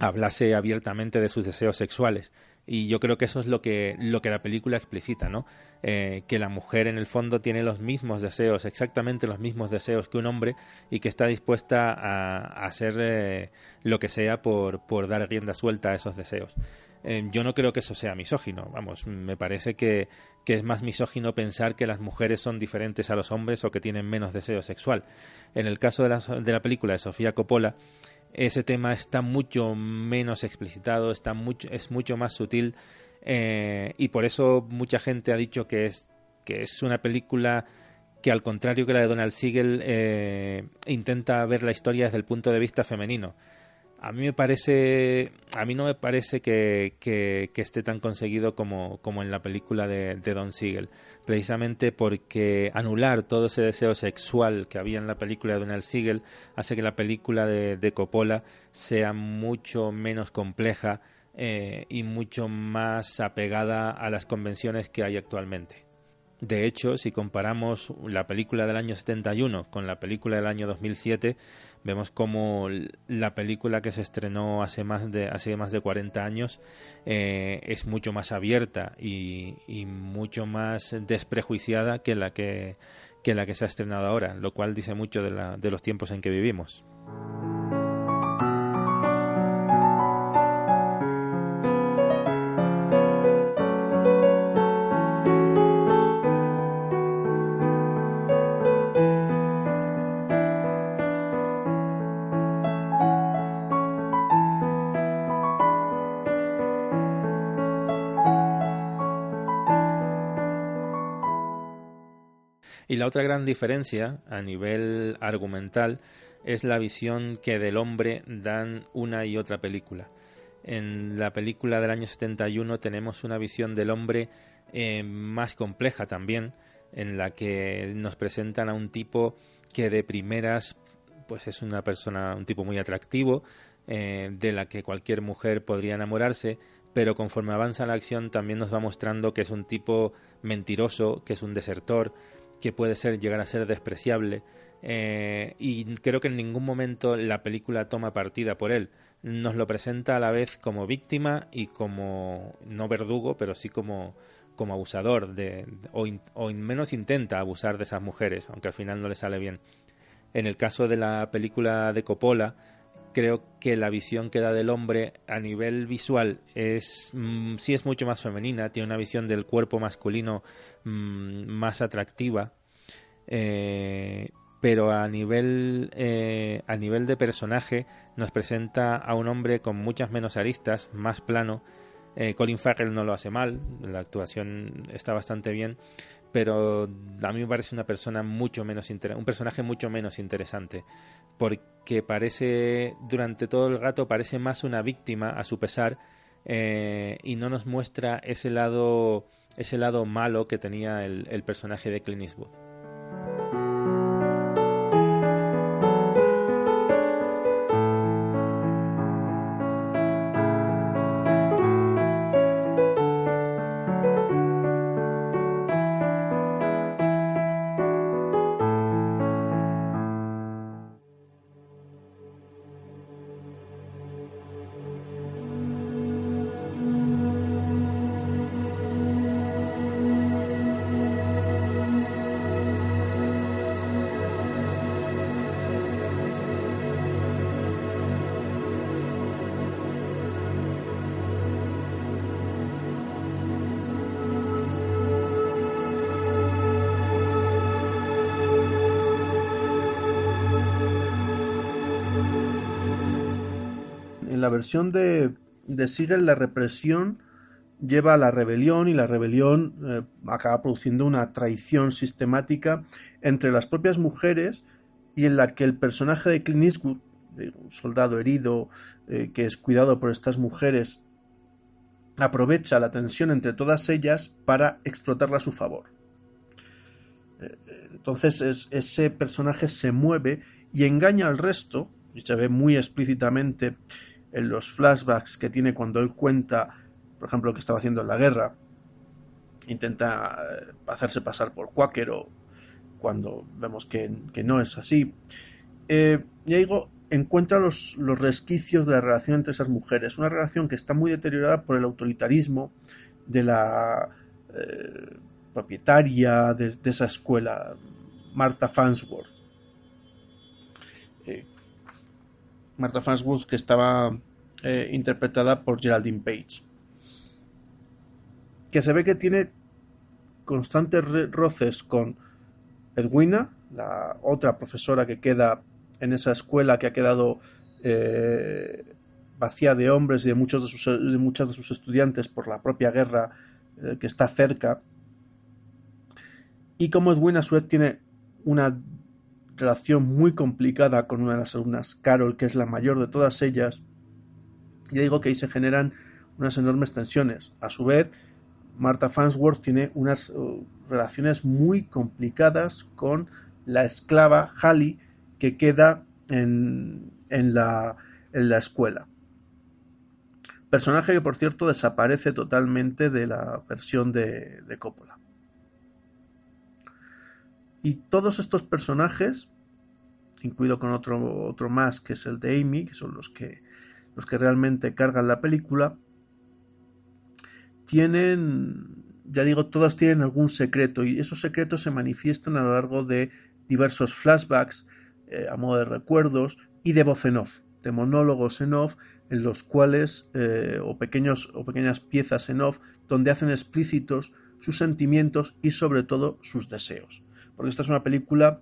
hablase abiertamente de sus deseos sexuales. Y yo creo que eso es lo que, lo que la película explicita, ¿no? Eh, que la mujer en el fondo tiene los mismos deseos, exactamente los mismos deseos que un hombre y que está dispuesta a, hacer eh, lo que sea por, por, dar rienda suelta a esos deseos. Eh, yo no creo que eso sea misógino, vamos, me parece que, que, es más misógino pensar que las mujeres son diferentes a los hombres o que tienen menos deseo sexual. En el caso de la, de la película de Sofía Coppola, ese tema está mucho menos explicitado, está mucho, es mucho más sutil eh, y por eso mucha gente ha dicho que es, que es una película que al contrario que la de Donald Siegel eh, intenta ver la historia desde el punto de vista femenino a mí me parece, a mí no me parece que, esté tan conseguido como, en la película de, Don Siegel, precisamente porque anular todo ese deseo sexual que había en la película de Donald Siegel hace que la película de, de Coppola sea mucho menos compleja eh, y mucho más apegada a las convenciones que hay actualmente. De hecho, si comparamos la película del año 71 con la película del año 2007, vemos como la película que se estrenó hace más de, hace más de 40 años eh, es mucho más abierta y, mucho más desprejuiciada que la que, que la que se ha estrenado ahora, lo cual dice mucho de, la, de los tiempos en que vivimos. Y la otra gran diferencia a nivel argumental es la visión que del hombre dan una y otra película. En la película del año 71 tenemos una visión del hombre eh, más compleja también, en la que nos presentan a un tipo que de primeras pues es una persona, un tipo muy atractivo, eh, de la que cualquier mujer podría enamorarse, pero conforme avanza la acción también nos va mostrando que es un tipo mentiroso, que es un desertor, que puede ser llegar a ser despreciable, eh, y creo que en ningún momento la película toma partida por él. Nos lo presenta a la vez como víctima y como no verdugo, pero sí como, como abusador de, o, o menos intenta abusar de esas mujeres, aunque al final no le sale bien. En el caso de la película de Coppola, creo que la visión que da del hombre a nivel visual es mm, sí es mucho más femenina, tiene una visión del cuerpo masculino mm, más atractiva, eh, pero a nivel eh, a nivel de personaje nos presenta a un hombre con muchas menos aristas, más plano. Eh, Colin Farrell no lo hace mal, la actuación está bastante bien, pero a mí me parece una persona mucho menos un personaje mucho menos interesante porque parece durante todo el rato parece más una víctima a su pesar eh, y no nos muestra ese lado ese lado malo que tenía el, el personaje de Clint Eastwood. La versión de, de Siegel, la represión lleva a la rebelión y la rebelión eh, acaba produciendo una traición sistemática entre las propias mujeres y en la que el personaje de Clint Eastwood, un soldado herido eh, que es cuidado por estas mujeres, aprovecha la tensión entre todas ellas para explotarla a su favor. Eh, entonces ese personaje se mueve y engaña al resto, y se ve muy explícitamente en los flashbacks que tiene cuando él cuenta, por ejemplo, lo que estaba haciendo en la guerra, intenta eh, hacerse pasar por cuáquero cuando vemos que, no es así. Eh, y digo, encuentra los, resquicios de la relación entre esas mujeres, una relación que está muy deteriorada por el autoritarismo de la eh, propietaria de, esa escuela, Martha Fansworth. Martha Farnsworth que estaba eh, interpretada por Geraldine Page. Que se ve que tiene constantes roces con Edwina, la otra profesora que queda en esa escuela que ha quedado eh, vacía de hombres y de, muchos de, sus, de muchas de sus estudiantes por la propia guerra eh, que está cerca. Y como Edwina a tiene una relación muy complicada con una de las alumnas, Carol, que es la mayor de todas ellas. Y digo que ahí se generan unas enormes tensiones. A su vez, Martha Fansworth tiene unas uh, relaciones muy complicadas con la esclava Halley que queda en, en, la, en la escuela. Personaje que, por cierto, desaparece totalmente de la versión de, de Coppola. Y todos estos personajes, incluido con otro, otro más que es el de Amy, que son los que, los que realmente cargan la película, tienen, ya digo, todas tienen algún secreto. Y esos secretos se manifiestan a lo largo de diversos flashbacks eh, a modo de recuerdos y de voz en off, de monólogos en off, en los cuales, eh, o, pequeños, o pequeñas piezas en off, donde hacen explícitos sus sentimientos y sobre todo sus deseos porque esta es una película,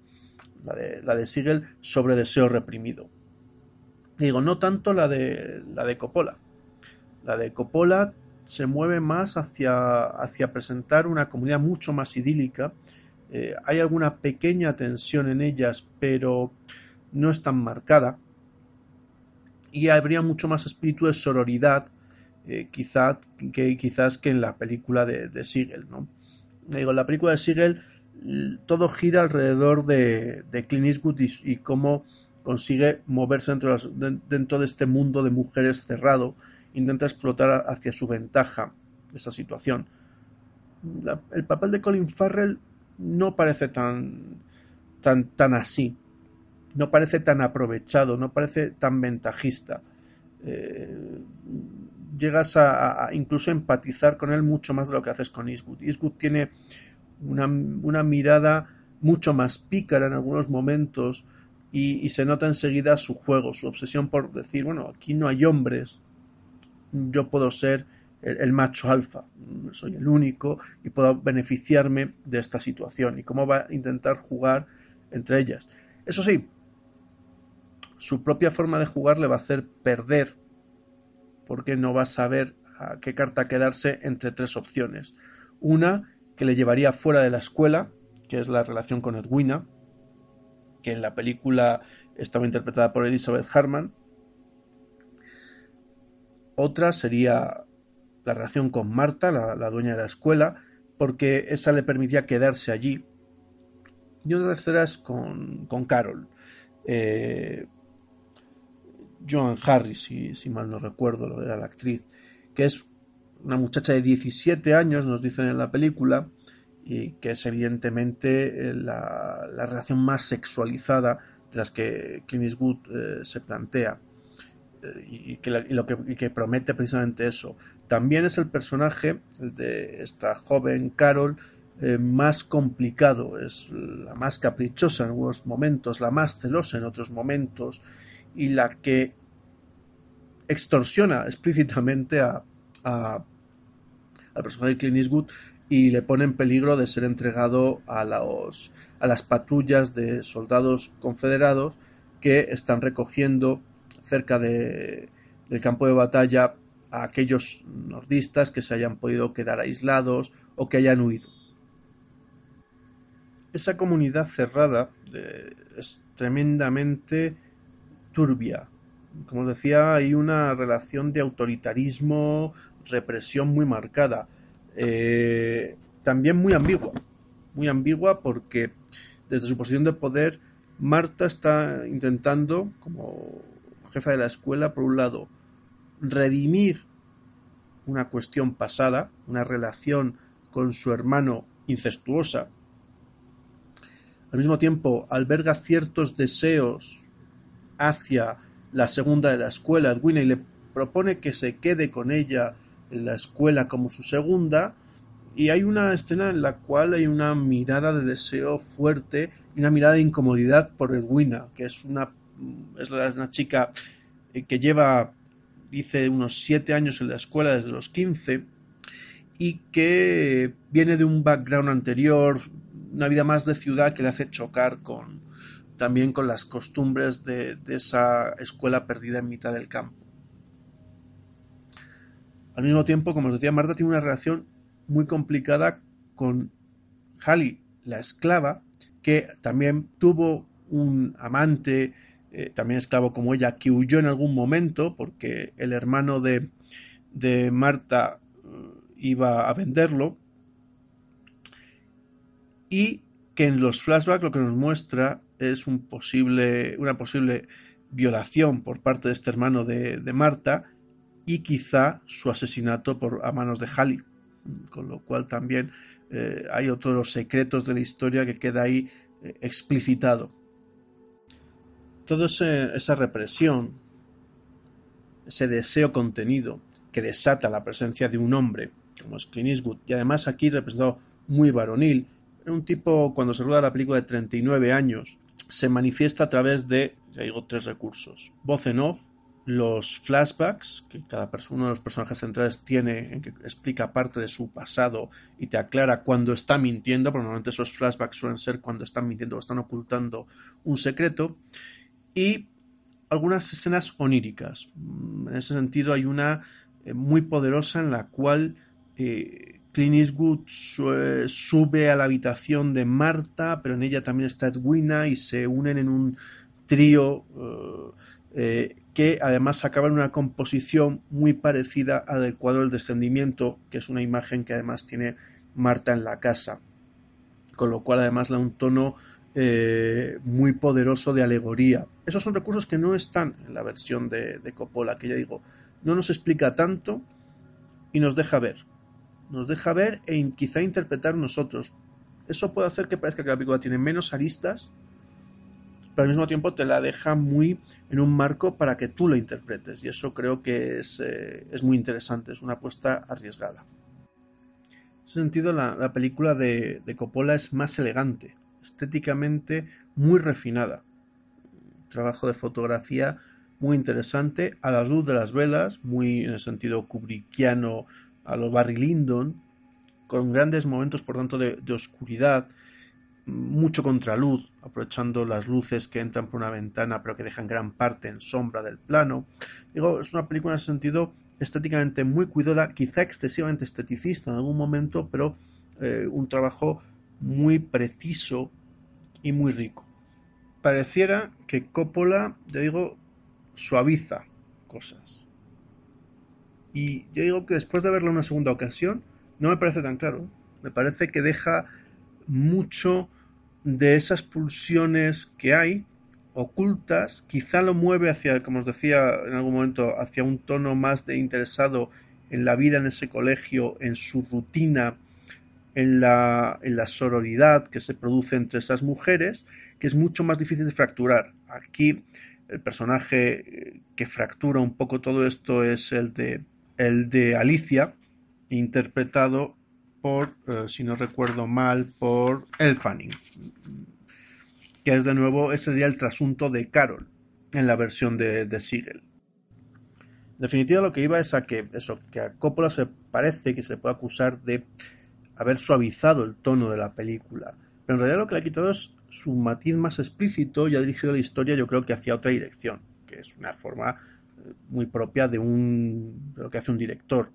la de, la de Siegel, sobre deseo reprimido. digo, no tanto la de, la de Coppola. La de Coppola se mueve más hacia, hacia presentar una comunidad mucho más idílica. Eh, hay alguna pequeña tensión en ellas, pero no es tan marcada y habría mucho más espíritu de sororidad eh, quizá, que, quizás que en la película de, de Siegel. ¿no? Digo, la película de Siegel todo gira alrededor de, Clint Eastwood y, cómo consigue moverse dentro de, dentro de, este mundo de mujeres cerrado, intenta explotar hacia su ventaja esa situación. el papel de Colin Farrell no parece tan, tan, tan así, no parece tan aprovechado, no parece tan ventajista. Eh, llegas a, a, incluso empatizar con él mucho más de lo que haces con Eastwood. Eastwood tiene una, una mirada mucho más pícara en algunos momentos y, se nota enseguida su juego, su obsesión por decir, bueno, aquí no hay hombres, yo puedo ser el, el macho alfa, soy el único y puedo beneficiarme de esta situación y cómo va a intentar jugar entre ellas. Eso sí, su propia forma de jugar le va a hacer perder porque no va a saber a qué carta quedarse entre tres opciones. Una que le llevaría fuera de la escuela, que es la relación con Edwina, que en la película estaba interpretada por Elizabeth Harman. Otra sería la relación con Marta, la, dueña de la escuela, porque esa le permitía quedarse allí. Y otra tercera es con, con Carol. Eh, Joan Harris, si, si, mal no recuerdo, era la actriz, que es una muchacha de 17 años, nos dicen en la película, y que es evidentemente eh, la, la relación más sexualizada de las que Clint Eastwood eh, se plantea. Eh, y, que, lo que, promete precisamente eso. También es el personaje el de esta joven Carol más complicado, es la más caprichosa en algunos momentos, la más celosa en otros momentos y la que extorsiona explícitamente a, a al personaje de Clint Eastwood y le pone en peligro de ser entregado a, los, a las patrullas de soldados confederados que están recogiendo cerca de, del campo de batalla a aquellos nordistas que se hayan podido quedar aislados o que hayan huido. Esa comunidad cerrada eh, es tremendamente turbia. Como os decía, hay una relación de autoritarismo, represión muy marcada. Eh, también muy ambigua. Muy ambigua porque desde su posición de poder, Marta está intentando, como jefa de la escuela, por un lado, redimir una cuestión pasada, una relación con su hermano incestuosa. Al mismo tiempo, alberga ciertos deseos hacia la segunda de la escuela, Edwina, y le propone que se quede con ella la escuela como su segunda y hay una escena en la cual hay una mirada de deseo fuerte y una mirada de incomodidad por Edwina, que es una, es una chica eh, que lleva, dice, unos siete años en la escuela desde los 15 y que viene de un background anterior, una vida más de ciudad que le hace chocar con también con las costumbres de, de esa escuela perdida en mitad del campo. Al mismo tiempo, como os decía, Marta tiene una relación muy complicada con Halley, la esclava, que también tuvo un amante, eh, también esclavo como ella, que huyó en algún momento porque el hermano de, Marta uh, iba a venderlo. Y que en los flashbacks lo que nos muestra es una posible violación por parte de este hermano de Marta y quizá su asesinato por, a manos de Halley, con lo cual también eh, hay otros los secretos de la historia que queda ahí eh, explicitado. Toda esa represión, ese deseo contenido que desata la presencia de un hombre, como es Clint y además aquí representado muy varonil, un tipo cuando se rueda la película de 39 años, se manifiesta a través de, ya digo, tres recursos. Voz en off, los flashbacks que cada uno de los personajes centrales tiene, en que explica parte de su pasado y te aclara cuando está mintiendo, porque normalmente esos flashbacks suelen ser cuando están mintiendo o están ocultando un secreto, y algunas escenas oníricas. En ese sentido hay una eh, muy poderosa en la cual eh, Clint Eastwood sube a la habitación de Marta, pero en ella también está Edwina y se unen en un trío que además acaba en una composición muy parecida al del cuadro del descendimiento, que es una imagen que además tiene Marta en la casa, con lo cual además da un tono eh, muy poderoso de alegoría. Esos son recursos que no están en la versión de, de Coppola, que ya digo, no nos explica tanto y nos deja ver. Nos deja ver e quizá interpretar nosotros. Eso puede hacer que parezca que la película tiene menos aristas, pero al mismo tiempo te la deja muy en un marco para que tú la interpretes. Y eso creo que es, eh, es muy interesante, es una apuesta arriesgada. En ese sentido, la, película de, de, Coppola es más elegante, estéticamente muy refinada. trabajo de fotografía muy interesante, a la luz de las velas, muy en el sentido kubrickiano a los Barry Lyndon, con grandes momentos, por tanto, de, de oscuridad, mucho contraluz, aprovechando las luces que entran por una ventana pero que dejan gran parte en sombra del plano. Digo, es una película en sentido estéticamente muy cuidada, quizá excesivamente esteticista en algún momento, pero eh, un trabajo muy preciso y muy rico. Pareciera que Coppola, ya digo, suaviza cosas. Y yo digo que después de verla una segunda ocasión, no me parece tan claro. Me parece que deja mucho de esas pulsiones que hay ocultas, quizá lo mueve hacia, como os decía en algún momento, hacia un tono más de interesado en la vida en ese colegio, en su rutina, en la, en la sororidad que se produce entre esas mujeres, que es mucho más difícil de fracturar. Aquí el personaje eh, que fractura un poco todo esto es el de, el de Alicia, interpretado por, eh, si no recuerdo mal, por El Fanning, que es de nuevo, ese sería el trasunto de Carol en la versión de, de Siegel. En definitiva, lo que iba es a que eso, que a Coppola se parece que se puede acusar de haber suavizado el tono de la película, pero en realidad lo que le ha quitado es su matiz más explícito y ha dirigido la historia, yo creo que hacia otra dirección, que es una forma eh, muy propia de un de lo que hace un director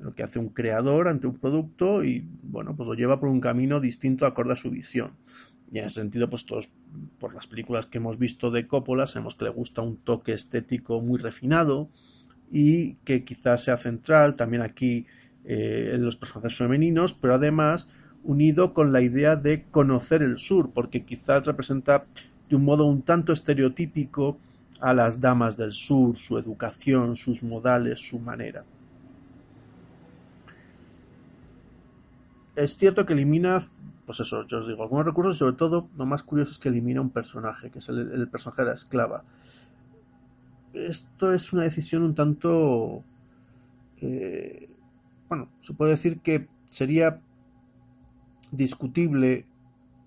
lo que hace un creador ante un producto y bueno, pues lo lleva por un camino distinto acorde a su visión. Y en ese sentido, pues todos, por las películas que hemos visto de Coppola, sabemos que le gusta un toque estético muy refinado y que quizás sea central también aquí eh, en los personajes femeninos, pero además unido con la idea de conocer el sur, porque quizás representa de un modo un tanto estereotípico a las damas del sur, su educación, sus modales, su manera. Es cierto que elimina, pues eso, yo os digo, algunos recursos, sobre todo, lo más curioso es que elimina un personaje, que es el, personaje de la esclava. Esto es una decisión un tanto, eh, bueno, se puede decir que sería discutible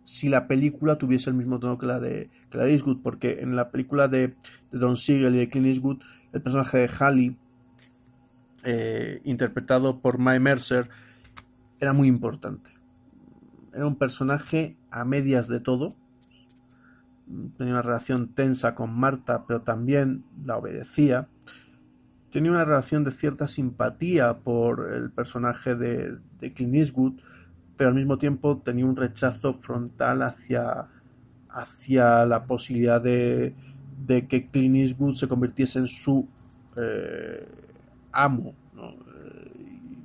si la película tuviese el mismo tono que la de, que la de Eastwood, porque en la película de, Don Siegel y de Clint Eastwood, el personaje de Halley, eh, interpretado por Mae Mercer, era muy importante. Era un personaje a medias de todo. Tenía una relación tensa con Marta, pero también la obedecía. Tenía una relación de cierta simpatía por el personaje de, de Clint Eastwood, pero al mismo tiempo tenía un rechazo frontal hacia, hacia la posibilidad de, de que Clint Eastwood se convirtiese en su eh, amo.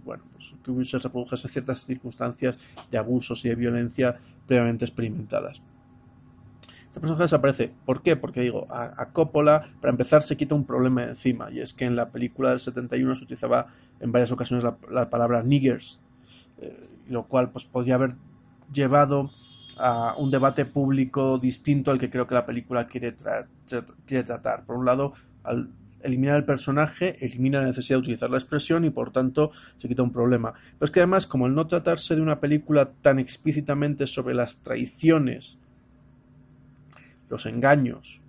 Bueno, pues que hubiese reprodujese ciertas circunstancias de abusos y de violencia previamente experimentadas. Este personaje desaparece. ¿Por qué? Porque digo, a, Coppola, para empezar, se quita un problema de encima, y es que en la película del 71 se utilizaba en varias ocasiones la, palabra niggers, eh, lo cual pues podría haber llevado a un debate público distinto al que creo que la película quiere, quiere tratar. Por un lado, al eliminar el personaje elimina la necesidad de utilizar la expresión y por tanto se quita un problema. Pero es que además, como al no tratarse de una película tan explícitamente sobre las traiciones, los engaños,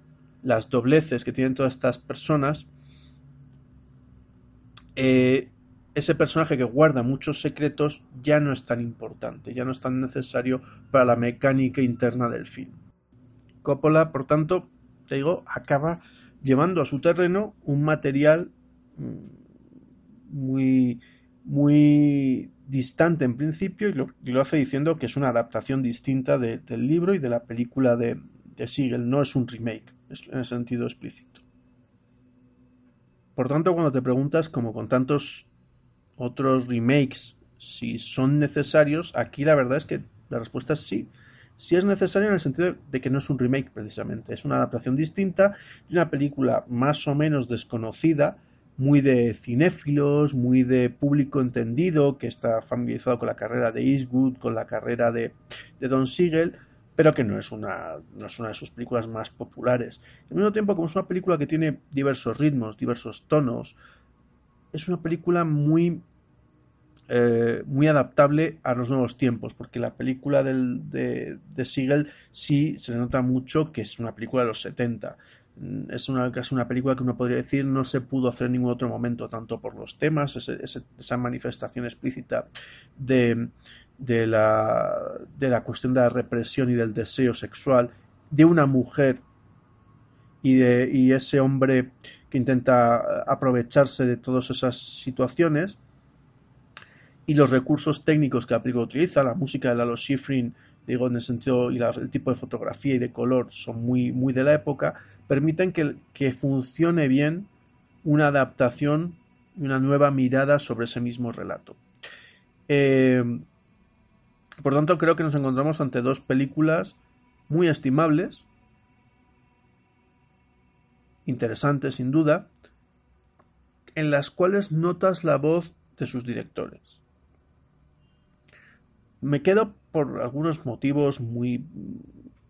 las dobleces que tienen todas estas personas, eh, ese personaje que guarda muchos secretos ya no es tan importante, ya no es tan necesario para la mecánica interna del film. Coppola, por tanto, te digo, acaba llevando a su terreno un material mm, muy, muy distante en principio y lo, hace diciendo que es una adaptación distinta del libro y de la película de, de Siegel, no es un remake. en sentido explícito. Por tanto, cuando te preguntas, como con tantos otros remakes, si son necesarios, aquí la verdad es que la respuesta es sí. Sí es necesario en el sentido de que no es un remake precisamente, es una adaptación distinta de una película más o menos desconocida, muy de cinéfilos, muy de público entendido, que está familiarizado con la carrera de Eastwood, con la carrera de, Don Siegel, pero que no es, una, no es una de sus películas más populares. Al mismo tiempo, como es una película que tiene diversos ritmos, diversos tonos, es una película muy, eh, muy adaptable a los nuevos tiempos, porque la película de, de Siegel sí se nota mucho que es una película de los 70 Mm, es una, una película que uno podría decir no se pudo hacer en ningún otro momento, tanto por los temas, esa manifestación explícita de, de, la, de la cuestión de la represión y del deseo sexual de una mujer y, de, y ese hombre que intenta aprovecharse de todas esas situaciones y los recursos técnicos que la película utiliza, la música de Lalo Schifrin, digo en el sentido y el tipo de fotografía y de color son muy, muy de la época, permiten que, funcione bien una adaptación y una nueva mirada sobre ese mismo relato. Eh, por tanto, creo que nos encontramos ante dos películas muy estimables, interesantes sin duda, en las cuales notas la voz de sus directores. Me quedo por algunos motivos muy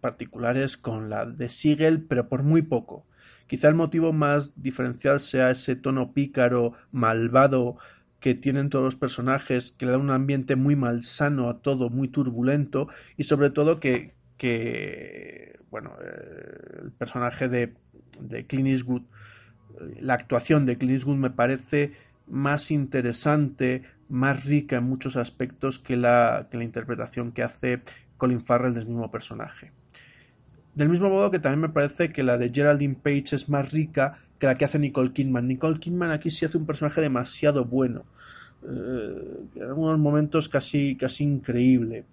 particulares con la de Siegel, pero por muy poco. Quizá el motivo más diferencial sea ese tono pícaro, malvado que tienen todos los personajes, que le da un ambiente muy malsano a todo, muy turbulento, y sobre todo que, que bueno, eh, el personaje de, de Clint Eastwood, eh, la actuación de Clint Eastwood me parece más interesante, más rica en muchos aspectos que la, interpretación que hace Colin Farrell del mismo personaje. Del mismo modo que también me parece que la de Geraldine Page es más rica que la que hace Nicole Kidman. Nicole Kidman aquí sí hace un personaje demasiado bueno. Eh, en algunos momentos casi, casi increíble.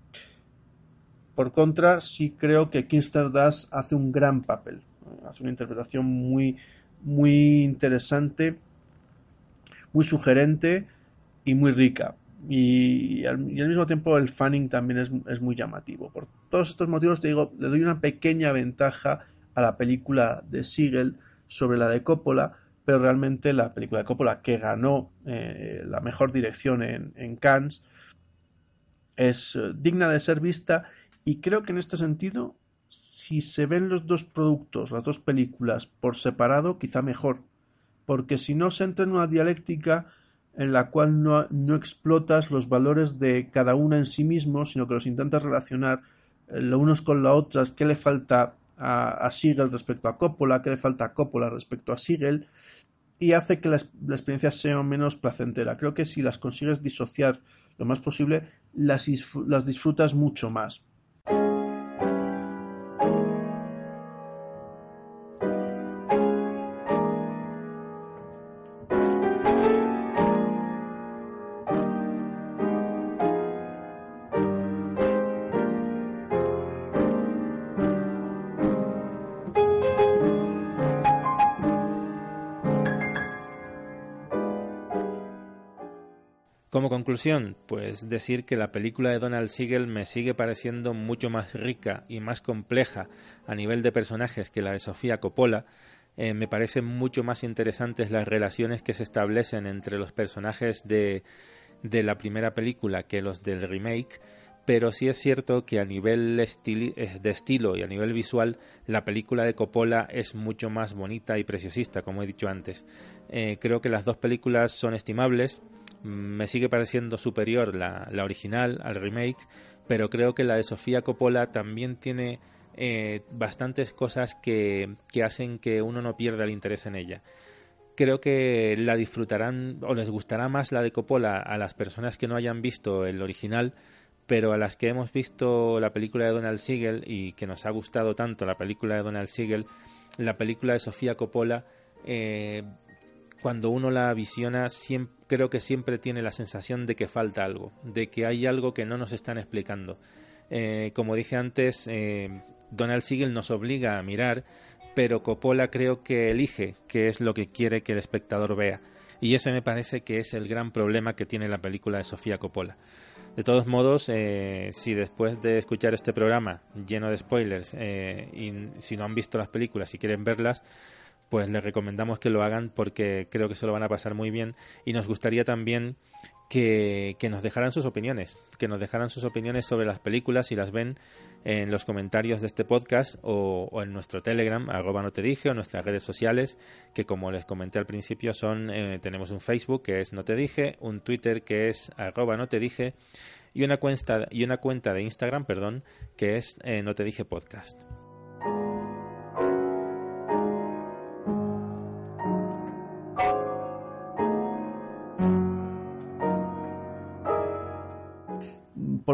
Por contra, sí creo que Kinster Das hace un gran papel. Hace una interpretación muy, muy interesante, muy sugerente y muy rica. Y, al, mismo tiempo el fanning también es, muy llamativo. Por todos estos motivos te digo, le doy una pequeña ventaja a la película de Siegel sobre la de Coppola, pero realmente la película de Coppola que ganó eh, la mejor dirección en, Cannes es eh, digna de ser vista. Y creo que en este sentido si se ven los dos productos, las dos películas por separado, quizá mejor, porque si no se entra en una dialéctica en la cual no, explotas los valores de cada una en sí mismo, sino que los intentas relacionar eh, lo unos con la otras, qué le falta a, a, Siegel respecto a Coppola, qué le falta a Coppola respecto a Siegel, y hace que la, experiencia sea menos placentera. Creo que si las consigues disociar lo más posible, las, las disfrutas mucho más. Como conclusión, pues decir que la película de Donald Siegel me sigue pareciendo mucho más rica y más compleja a nivel de personajes que la de Sofía Coppola. Eh, me parecen mucho más interesantes las relaciones que se establecen entre los personajes de, de la primera película que los del remake pero sí es cierto que a nivel eh, de estilo y a nivel visual la película de Coppola es mucho más bonita y preciosista, como he dicho antes. Eh, creo que las dos películas son estimables, me sigue pareciendo superior la, la, original al remake, pero creo que la de Sofía Coppola también tiene eh, bastantes cosas que, que hacen que uno no pierda el interés en ella. Creo que la disfrutarán o les gustará más la de Coppola a las personas que no hayan visto el original, pero a las que hemos visto la película de Donald Siegel y que nos ha gustado tanto la película de Donald Siegel, la película de Sofía Coppola eh, cuando uno la visiona, creo que siempre tiene la sensación de que falta algo, de que hay algo que no nos están explicando. Eh, como dije antes, eh, Donald Siegel nos obliga a mirar, pero Coppola creo que elige qué es lo que quiere que el espectador vea. Y ese me parece que es el gran problema que tiene la película de Sofía Coppola. De todos modos, eh, si después de escuchar este programa lleno de spoilers y si no han visto las películas y quieren verlas, pues les recomendamos que lo hagan porque creo que se lo van a pasar muy bien y nos gustaría también que, nos dejaran sus opiniones, que nos dejaran sus opiniones sobre las películas si las ven en los comentarios de este podcast o, en nuestro Telegram, arroba no te dije, o nuestras redes sociales, que como les comenté al principio son, eh, tenemos un Facebook que es no te dije, un Twitter que es arroba no te dije y una cuenta, y una cuenta de Instagram, perdón, que es eh, no te dije podcast.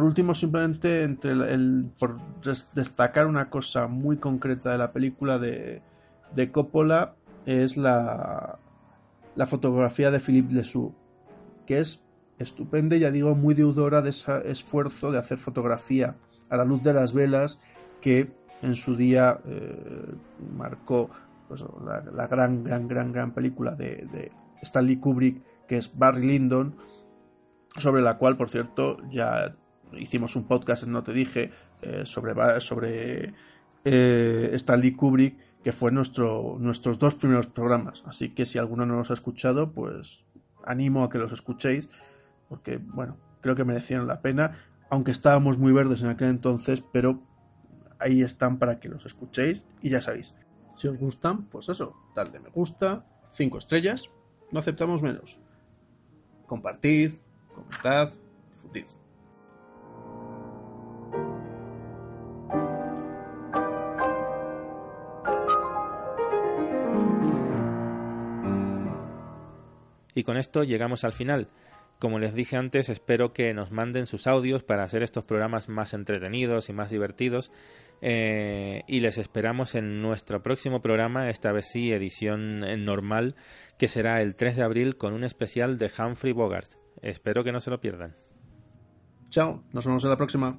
Por último, simplemente entre el, por destacar una cosa muy concreta de la película de, de Coppola es la, la fotografía de Philippe Lesoux, que es estupenda ya digo muy deudora de ese esfuerzo de hacer fotografía a la luz de las velas que en su día eh, marcó pues, la, gran, gran, gran, gran película de Stanley Kubrick, que es Barry Lyndon, sobre la cual, por cierto, ya hicimos un podcast, no te dije, eh, sobre, sobre eh, Stanley Kubrick, que fue nuestro, nuestros dos primeros programas. Así que si alguno no los ha escuchado, pues animo a que los escuchéis, porque, bueno, creo que merecieron la pena, aunque estábamos muy verdes en aquel entonces, pero ahí están para que los escuchéis y ya sabéis. Si os gustan, pues eso, dale me gusta, cinco estrellas, no aceptamos menos. Compartid, comentad, difundid. Y con esto llegamos al final. Como les dije antes, espero que nos manden sus audios para hacer estos programas más entretenidos y más divertidos. Eh, y les esperamos en nuestro próximo programa, esta vez sí, edición normal, que será el 3 de abril con un especial de Humphrey Bogart. Espero que no se lo pierdan. Chao, nos vemos en la próxima.